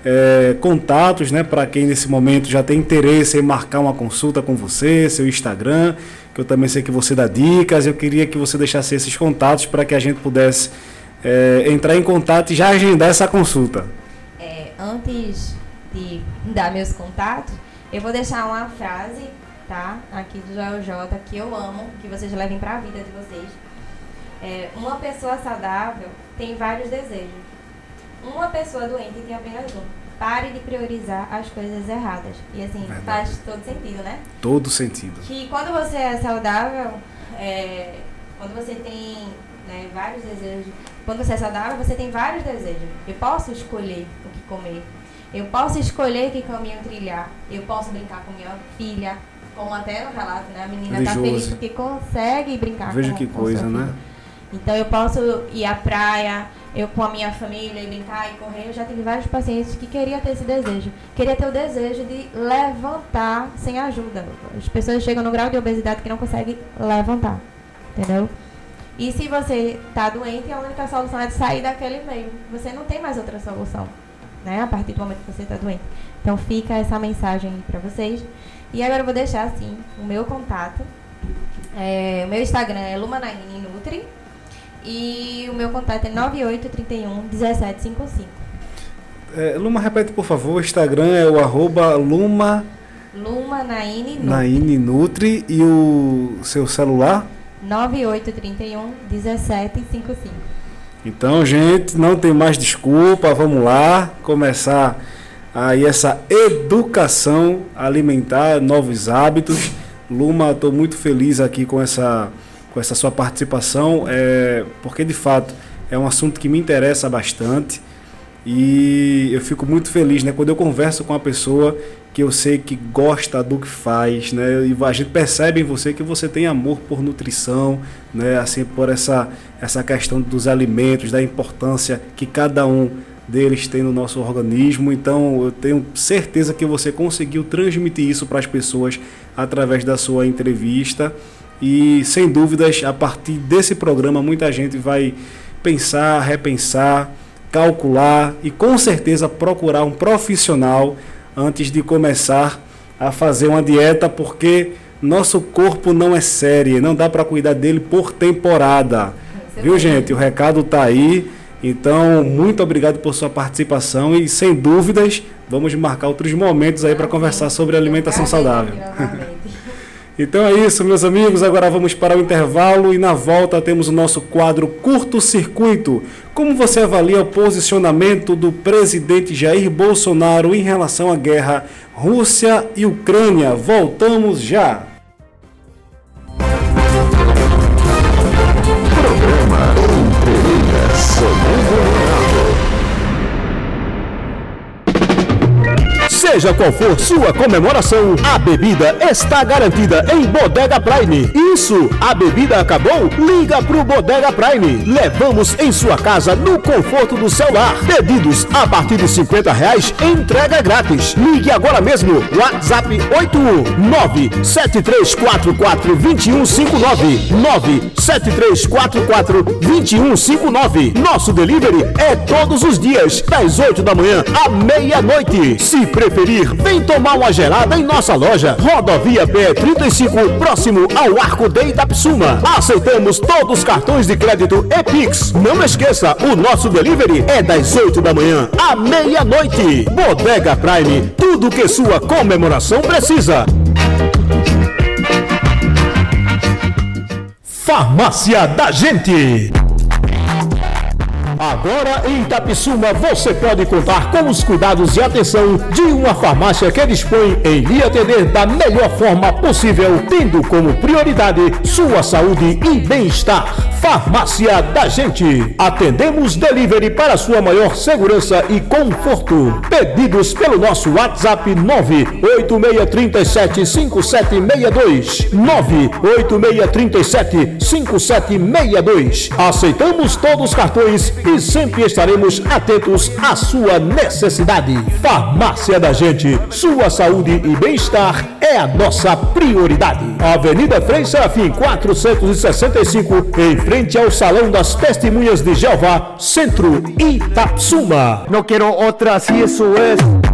é, contatos, né, para quem nesse momento já tem interesse em marcar uma consulta com você, seu Instagram, que eu também sei que você dá dicas. Eu queria que você deixasse esses contatos para que a gente pudesse é, entrar em contato e já agendar essa consulta antes de dar meus contatos, eu vou deixar uma frase, tá? Aqui do Joel J, que eu amo, que vocês levem para a vida de vocês. É, uma pessoa saudável tem vários desejos. Uma pessoa doente tem apenas um. Pare de priorizar as coisas erradas. E assim, Verdade. faz todo sentido, né? Todo sentido. Que quando você é saudável, é, quando você tem né, vários desejos, quando você é saudável, você tem vários desejos. Eu posso escolher o que comer. Eu posso escolher que caminho trilhar. Eu posso brincar com minha filha, como até no relato, né? A menina está feliz porque consegue brincar Veja com, que com coisa, né? Então eu posso ir à praia, eu com a minha família e brincar e correr. Eu já tive vários pacientes que queriam ter esse desejo. Queria ter o desejo de levantar sem ajuda. As pessoas chegam no grau de obesidade que não conseguem levantar. Entendeu? E se você está doente, a única solução é de sair daquele meio. Você não tem mais outra solução, né? A partir do momento que você está doente. Então fica essa mensagem aí para vocês. E agora eu vou deixar assim o meu contato. É, o meu Instagram é Lumanaine Nutri. E o meu contato é 9831 1755. É, Luma, repete por favor, o Instagram é o arroba Luma... Luma Naine Nutri. Naine Nutri e o seu celular? 9831 1755. Então, gente, não tem mais desculpa, vamos lá começar aí essa educação alimentar, novos hábitos. Luma, estou muito feliz aqui com essa, com essa sua participação, é, porque de fato é um assunto que me interessa bastante e eu fico muito feliz né, quando eu converso com a pessoa que eu sei que gosta do que faz, né? E a gente percebe em você que você tem amor por nutrição, né? Assim, por essa essa questão dos alimentos, da importância que cada um deles tem no nosso organismo. Então eu tenho certeza que você conseguiu transmitir isso para as pessoas através da sua entrevista. E sem dúvidas, a partir desse programa, muita gente vai pensar, repensar, calcular e com certeza procurar um profissional antes de começar a fazer uma dieta, porque nosso corpo não é série, não dá para cuidar dele por temporada. Viu, gente? O recado tá aí. Então, muito obrigado por sua participação e, sem dúvidas, vamos marcar outros momentos aí para conversar sobre alimentação saudável. [LAUGHS] então é isso, meus amigos. Agora vamos para o intervalo e na volta temos o nosso quadro Curto Circuito. Como você avalia o posicionamento do presidente Jair Bolsonaro em relação à guerra Rússia e Ucrânia? Voltamos já. Seja qual for sua comemoração, a bebida está garantida em Bodega Prime. Isso, a bebida acabou? Liga pro Bodega Prime. Levamos em sua casa no conforto do celular. Pedidos a partir de 50 reais, entrega grátis. Ligue agora mesmo. WhatsApp 81973442159 973442159. Nosso delivery é todos os dias, das 8 da manhã à meia-noite. Se preferir preferir, vem tomar uma gelada em nossa loja. Rodovia P35, próximo ao Arco de Itapsuma. Aceitamos todos os cartões de crédito e Pix. Não esqueça, o nosso delivery é das 8 da manhã à meia-noite. Bodega Prime, tudo que sua comemoração precisa. Farmácia da Gente. Agora em Itapissuma você pode contar com os cuidados e atenção de uma farmácia que dispõe em lhe atender da melhor forma possível, tendo como prioridade sua saúde e bem-estar. Farmácia da Gente. Atendemos delivery para sua maior segurança e conforto. Pedidos pelo nosso WhatsApp 98637 5762. 98637 5762. Aceitamos todos os cartões e sempre estaremos atentos à sua necessidade. Farmácia da Gente. Sua saúde e bem-estar é a nossa prioridade. Avenida Frei Serafim 465, em frente ao Salão das Testemunhas de Jeová, Centro Itapsuma. No quiero otra si eso es.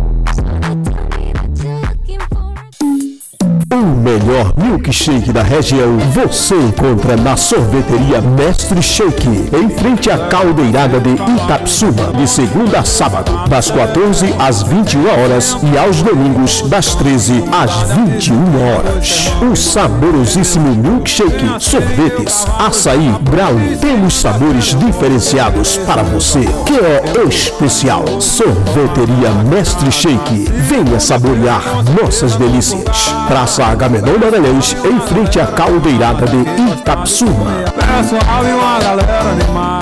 O melhor milkshake da região você encontra na sorveteria Mestre Shake, em frente à caldeirada de Itapsuma, de segunda a sábado, das 14 às 21 horas e aos domingos, das 13 às 21 horas. O saborosíssimo milkshake, sorvetes, açaí, brownie, temos sabores diferenciados para você, que é especial. Sorveteria Mestre Shake, venha saborear nossas delícias. Praça Agamenon Magalhães, em frente à caldeirada de Itapsuma. Pessoal e uma galera gosta.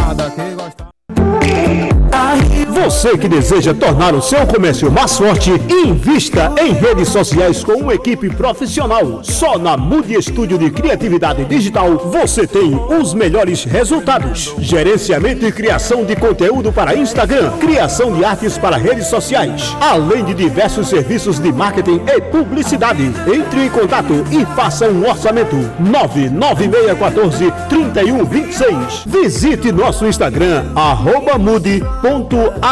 Você que deseja tornar o seu comércio mais forte, invista em redes sociais com uma equipe profissional. Só na Mude Estúdio de Criatividade Digital você tem os melhores resultados. Gerenciamento e criação de conteúdo para Instagram, criação de artes para redes sociais, além de diversos serviços de marketing e publicidade. Entre em contato e faça um orçamento. 99614 3126. Visite nosso Instagram, arroba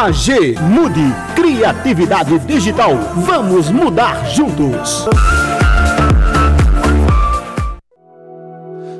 mude.ag. Mude Criatividade Digital. Vamos mudar juntos.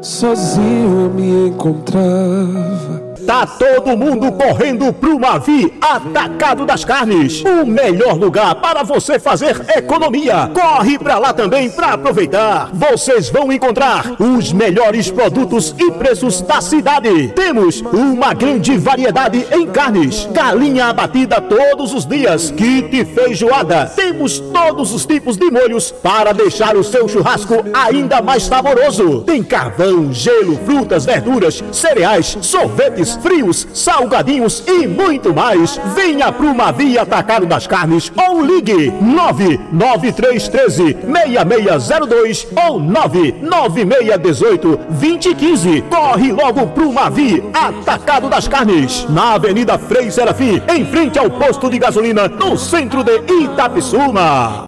Sozinho eu me encontrava. Tá todo mundo correndo pro Mavi Atacado das Carnes. O melhor lugar para você fazer economia. Corre pra lá também para aproveitar. Vocês vão encontrar os melhores produtos e preços da cidade. Temos uma grande variedade em carnes. Galinha abatida todos os dias. Kit feijoada. Temos todos os tipos de molhos para deixar o seu churrasco ainda mais saboroso. Tem carvão, gelo, frutas, verduras, cereais, sorvetes, frios, salgadinhos e muito mais. Venha pro Mavi Atacado das Carnes ou ligue 99313 6602 ou 99618 2015. Corre logo pro Mavi Atacado das Carnes, na Avenida Frei Serafim, em frente ao posto de gasolina, no centro de Itapissuma.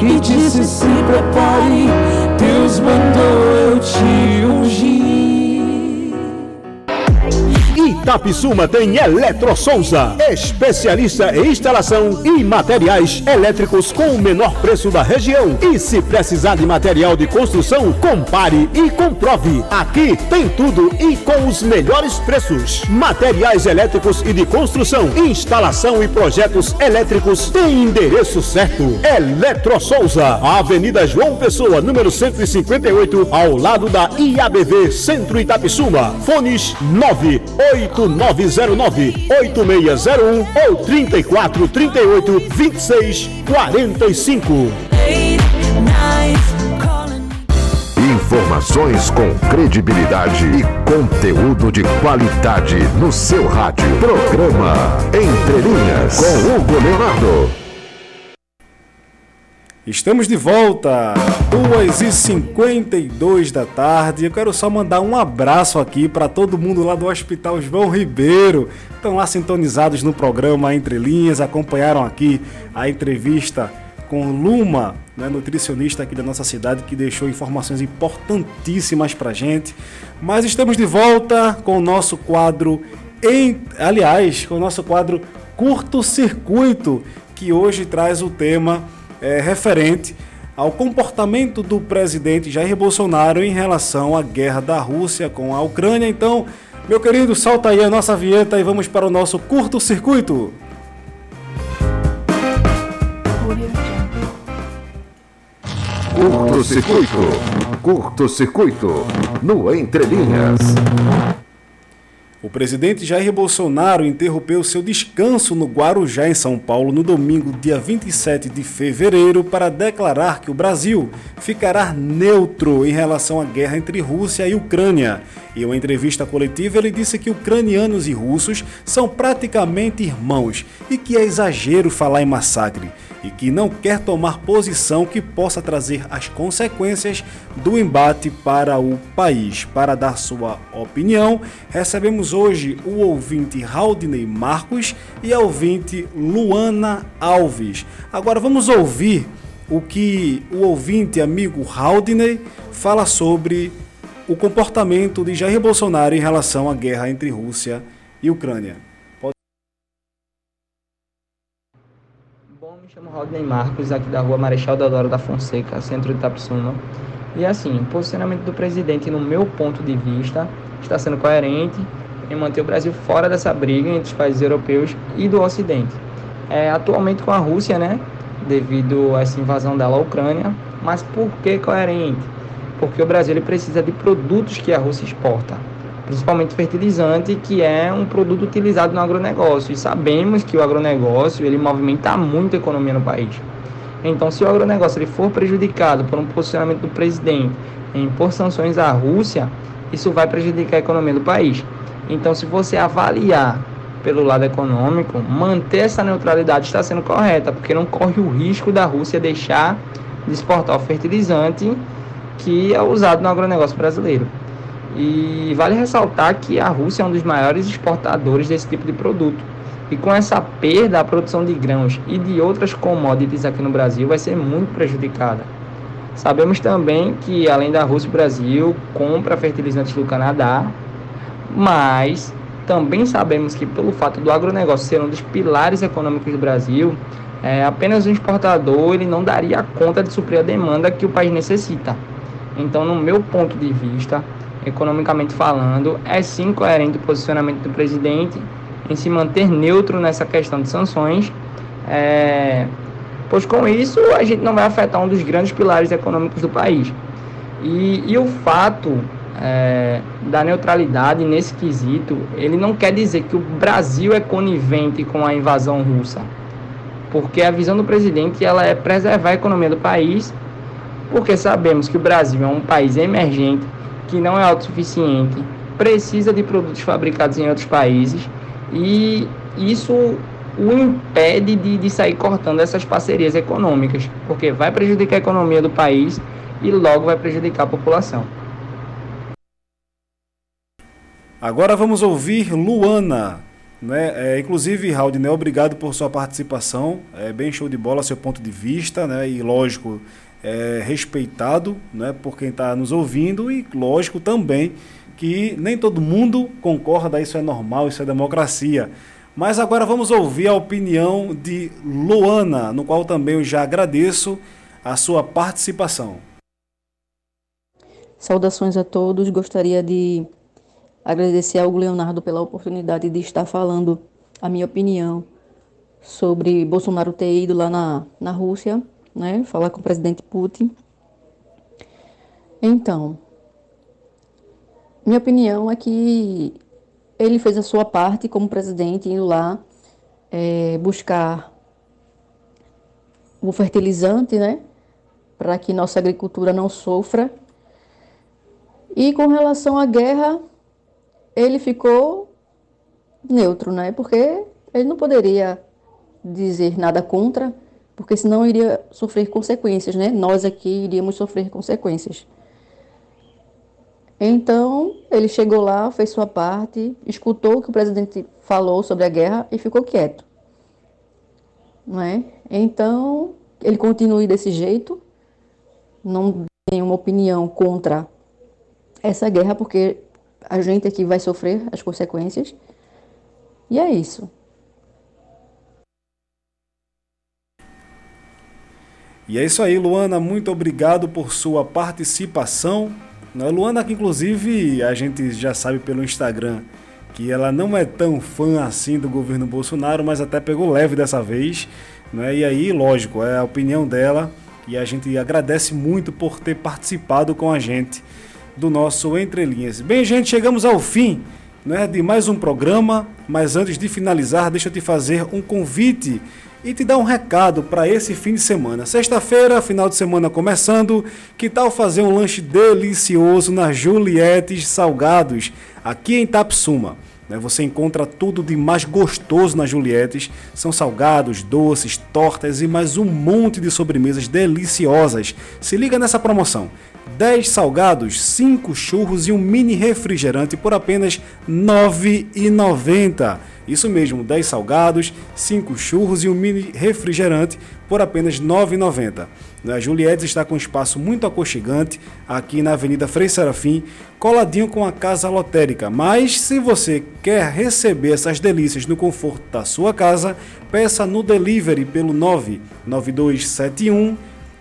E disse: se prepare, Deus mandou eu te ungir. Itapissuma tem Eletro Souza, especialista em instalação e materiais elétricos com o menor preço da região. E se precisar de material de construção, compare e comprove. Aqui tem tudo e com os melhores preços. Materiais elétricos e de construção, instalação e projetos elétricos tem endereço certo. Eletro Souza, Avenida João Pessoa, número 158, ao lado da IABV Centro Itapissuma. Fones 98909-8601 ou 3438 2645. Informações com credibilidade e conteúdo de qualidade no seu rádio. Programa Entre Linhas com Hugo Leonardo. Estamos de volta, 2h52 da tarde. Eu quero só mandar um abraço aqui para todo mundo lá do Hospital João Ribeiro. Estão lá sintonizados no programa Entre Linhas, acompanharam aqui a entrevista com Luma, né, nutricionista aqui da nossa cidade, que deixou informações importantíssimas para gente. Mas estamos de volta com o nosso quadro, em, aliás, com o nosso quadro Curto Circuito, que hoje traz o tema é, referente ao comportamento do presidente Jair Bolsonaro em relação à guerra da Rússia com a Ucrânia. Então, meu querido, solta aí a nossa vinheta e vamos para o nosso curto circuito. Curto Circuito. Curto Circuito. No Entre Linhas. O presidente Jair Bolsonaro interrompeu seu descanso no Guarujá, em São Paulo, no domingo, dia 27 de fevereiro, para declarar que o Brasil ficará neutro em relação à guerra entre Rússia e Ucrânia. Em uma entrevista coletiva, ele disse que ucranianos e russos são praticamente irmãos e que é exagero falar em massacre e que não quer tomar posição que possa trazer as consequências do embate para o país. Para dar sua opinião, recebemos hoje o ouvinte Raudney Marcos e a ouvinte Luana Alves. Agora vamos ouvir o que o ouvinte amigo Raudney fala sobre o comportamento de Jair Bolsonaro em relação à guerra entre Rússia e Ucrânia. Rodney Marcos, aqui da rua Marechal Deodoro da Fonseca, centro de Itapsuma. E assim, o posicionamento do presidente, no meu ponto de vista, está sendo coerente em manter o Brasil fora dessa briga entre os países europeus e do Ocidente. É, atualmente com a Rússia, né, devido a essa invasão dela à Ucrânia, mas por que coerente? Porque o Brasil precisa de produtos que a Rússia exporta, principalmente fertilizante, que é um produto utilizado no agronegócio. E sabemos que o agronegócio ele movimenta muito a economia no país. Então, se o agronegócio ele for prejudicado por um posicionamento do presidente em impor sanções à Rússia, isso vai prejudicar a economia do país. Então, se você avaliar pelo lado econômico, manter essa neutralidade está sendo correta, porque não corre o risco da Rússia deixar de exportar o fertilizante que é usado no agronegócio brasileiro. E vale ressaltar que a Rússia é um dos maiores exportadores desse tipo de produto. E com essa perda, a produção de grãos e de outras commodities aqui no Brasil vai ser muito prejudicada. Sabemos também que, além da Rússia, o Brasil compra fertilizantes do Canadá, mas também sabemos que, pelo fato do agronegócio ser um dos pilares econômicos do Brasil, é, apenas um exportador ele não daria conta de suprir a demanda que o país necessita. Então, no meu ponto de vista, economicamente falando, é sim coerente o posicionamento do presidente em se manter neutro nessa questão de sanções, é, pois com isso a gente não vai afetar um dos grandes pilares econômicos do país. E, e o fato é, da neutralidade nesse quesito, ele não quer dizer que o Brasil é conivente com a invasão russa, porque a visão do presidente ela é preservar a economia do país porque sabemos que o Brasil é um país emergente, que não é autossuficiente, precisa de produtos fabricados em outros países e isso o impede de, de sair cortando essas parcerias econômicas, porque vai prejudicar a economia do país e logo vai prejudicar a população. Agora vamos ouvir Luana. Né? É, inclusive, Raudinel, obrigado por sua participação. É bem show de bola seu ponto de vista, né? E lógico, é, respeitado né? por quem está nos ouvindo, e lógico também que nem todo mundo concorda, isso é normal, isso é democracia. Mas agora vamos ouvir a opinião de Luana, no qual também eu já agradeço a sua participação. Saudações a todos. Gostaria de agradecer ao Leonardo pela oportunidade de estar falando a minha opinião sobre Bolsonaro ter ido lá na, na Rússia, né, falar com o presidente Putin. Então, minha opinião é que ele fez a sua parte como presidente, indo lá é, buscar o fertilizante, né, para que nossa agricultura não sofra. E com relação à guerra, ele ficou neutro, né? Porque ele não poderia dizer nada contra, porque senão iria sofrer consequências, né? Nós aqui iríamos sofrer consequências. Então, ele chegou lá, fez sua parte, escutou o que o presidente falou sobre a guerra e ficou quieto. Não é? Então, ele continue desse jeito, não tem uma opinião contra essa guerra, porque a gente aqui vai sofrer as consequências. E é isso. E é isso aí, Luana. Muito obrigado por sua participação. Né, Luana, que inclusive a gente já sabe pelo Instagram que ela não é tão fã assim do governo Bolsonaro, mas até pegou leve dessa vez. Né? E aí, lógico, é a opinião dela. E a gente agradece muito por ter participado com a gente do nosso Entre Linhas. Bem, gente, chegamos ao fim né, de mais um programa, mas antes de finalizar, deixa eu te fazer um convite e te dar um recado para esse fim de semana. Sexta-feira, final de semana começando, que tal fazer um lanche delicioso na Julietes Salgados, aqui em Tapsuma? Né, você encontra tudo de mais gostoso na Julietes. São salgados, doces, tortas e mais um monte de sobremesas deliciosas. Se liga nessa promoção. 10 salgados, 5 churros e um mini refrigerante por apenas R$ 9,90. Isso mesmo, 10 salgados, 5 churros e um mini refrigerante por apenas R$ 9,90. A Julietes está com um espaço muito aconchegante aqui na Avenida Frei Serafim, coladinho com a Casa Lotérica. Mas se você quer receber essas delícias no conforto da sua casa, peça no delivery pelo 99271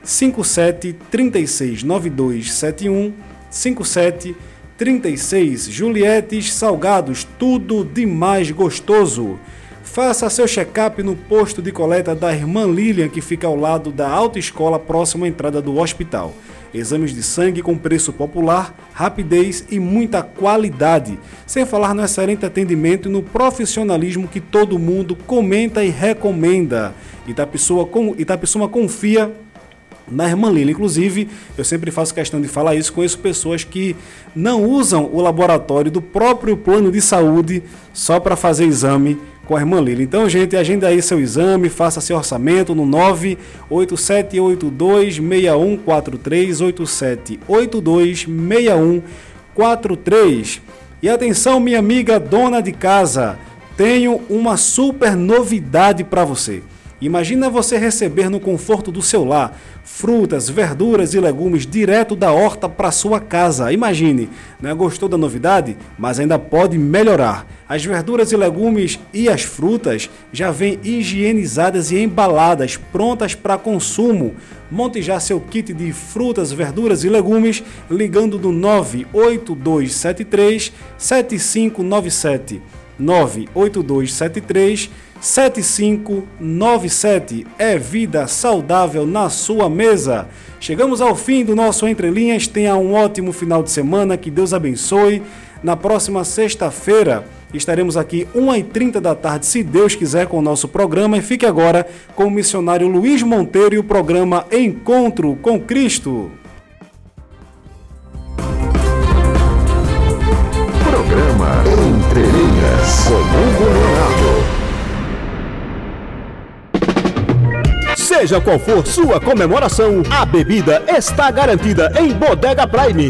57 36 9271 57 36 Julietes Salgados, tudo de mais gostoso. Faça seu check-up no posto de coleta da Irmã Lilian, que fica ao lado da autoescola próxima à entrada do hospital. Exames de sangue com preço popular, rapidez e muita qualidade. Sem falar no excelente atendimento e no profissionalismo que todo mundo comenta e recomenda. Itapissuma confia na Irmã Lila. Inclusive, eu sempre faço questão de falar isso, conheço pessoas que não usam o laboratório do próprio plano de saúde só para fazer exame com a Irmã Lila. Então, gente, agenda aí seu exame, faça seu orçamento no 987826143, 87826143. E atenção, minha amiga dona de casa, tenho uma super novidade para você. Imagina você receber no conforto do seu lar frutas, verduras e legumes direto da horta para sua casa. Imagine, né? gostou da novidade? Mas ainda pode melhorar. As verduras e legumes e as frutas já vêm higienizadas e embaladas, prontas para consumo. Monte já seu kit de frutas, verduras e legumes ligando no 98273 7597. 98273 7597 é vida saudável na sua mesa. Chegamos ao fim do nosso Entre Linhas. Tenha um ótimo final de semana. Que Deus abençoe. Na próxima sexta-feira estaremos aqui 1h30 da tarde, se Deus quiser, com o nosso programa. E fique agora com o missionário Luiz Monteiro e o programa Encontro com Cristo. Programa Entre Linhas Seja qual for sua comemoração, a bebida está garantida em Bodega Prime.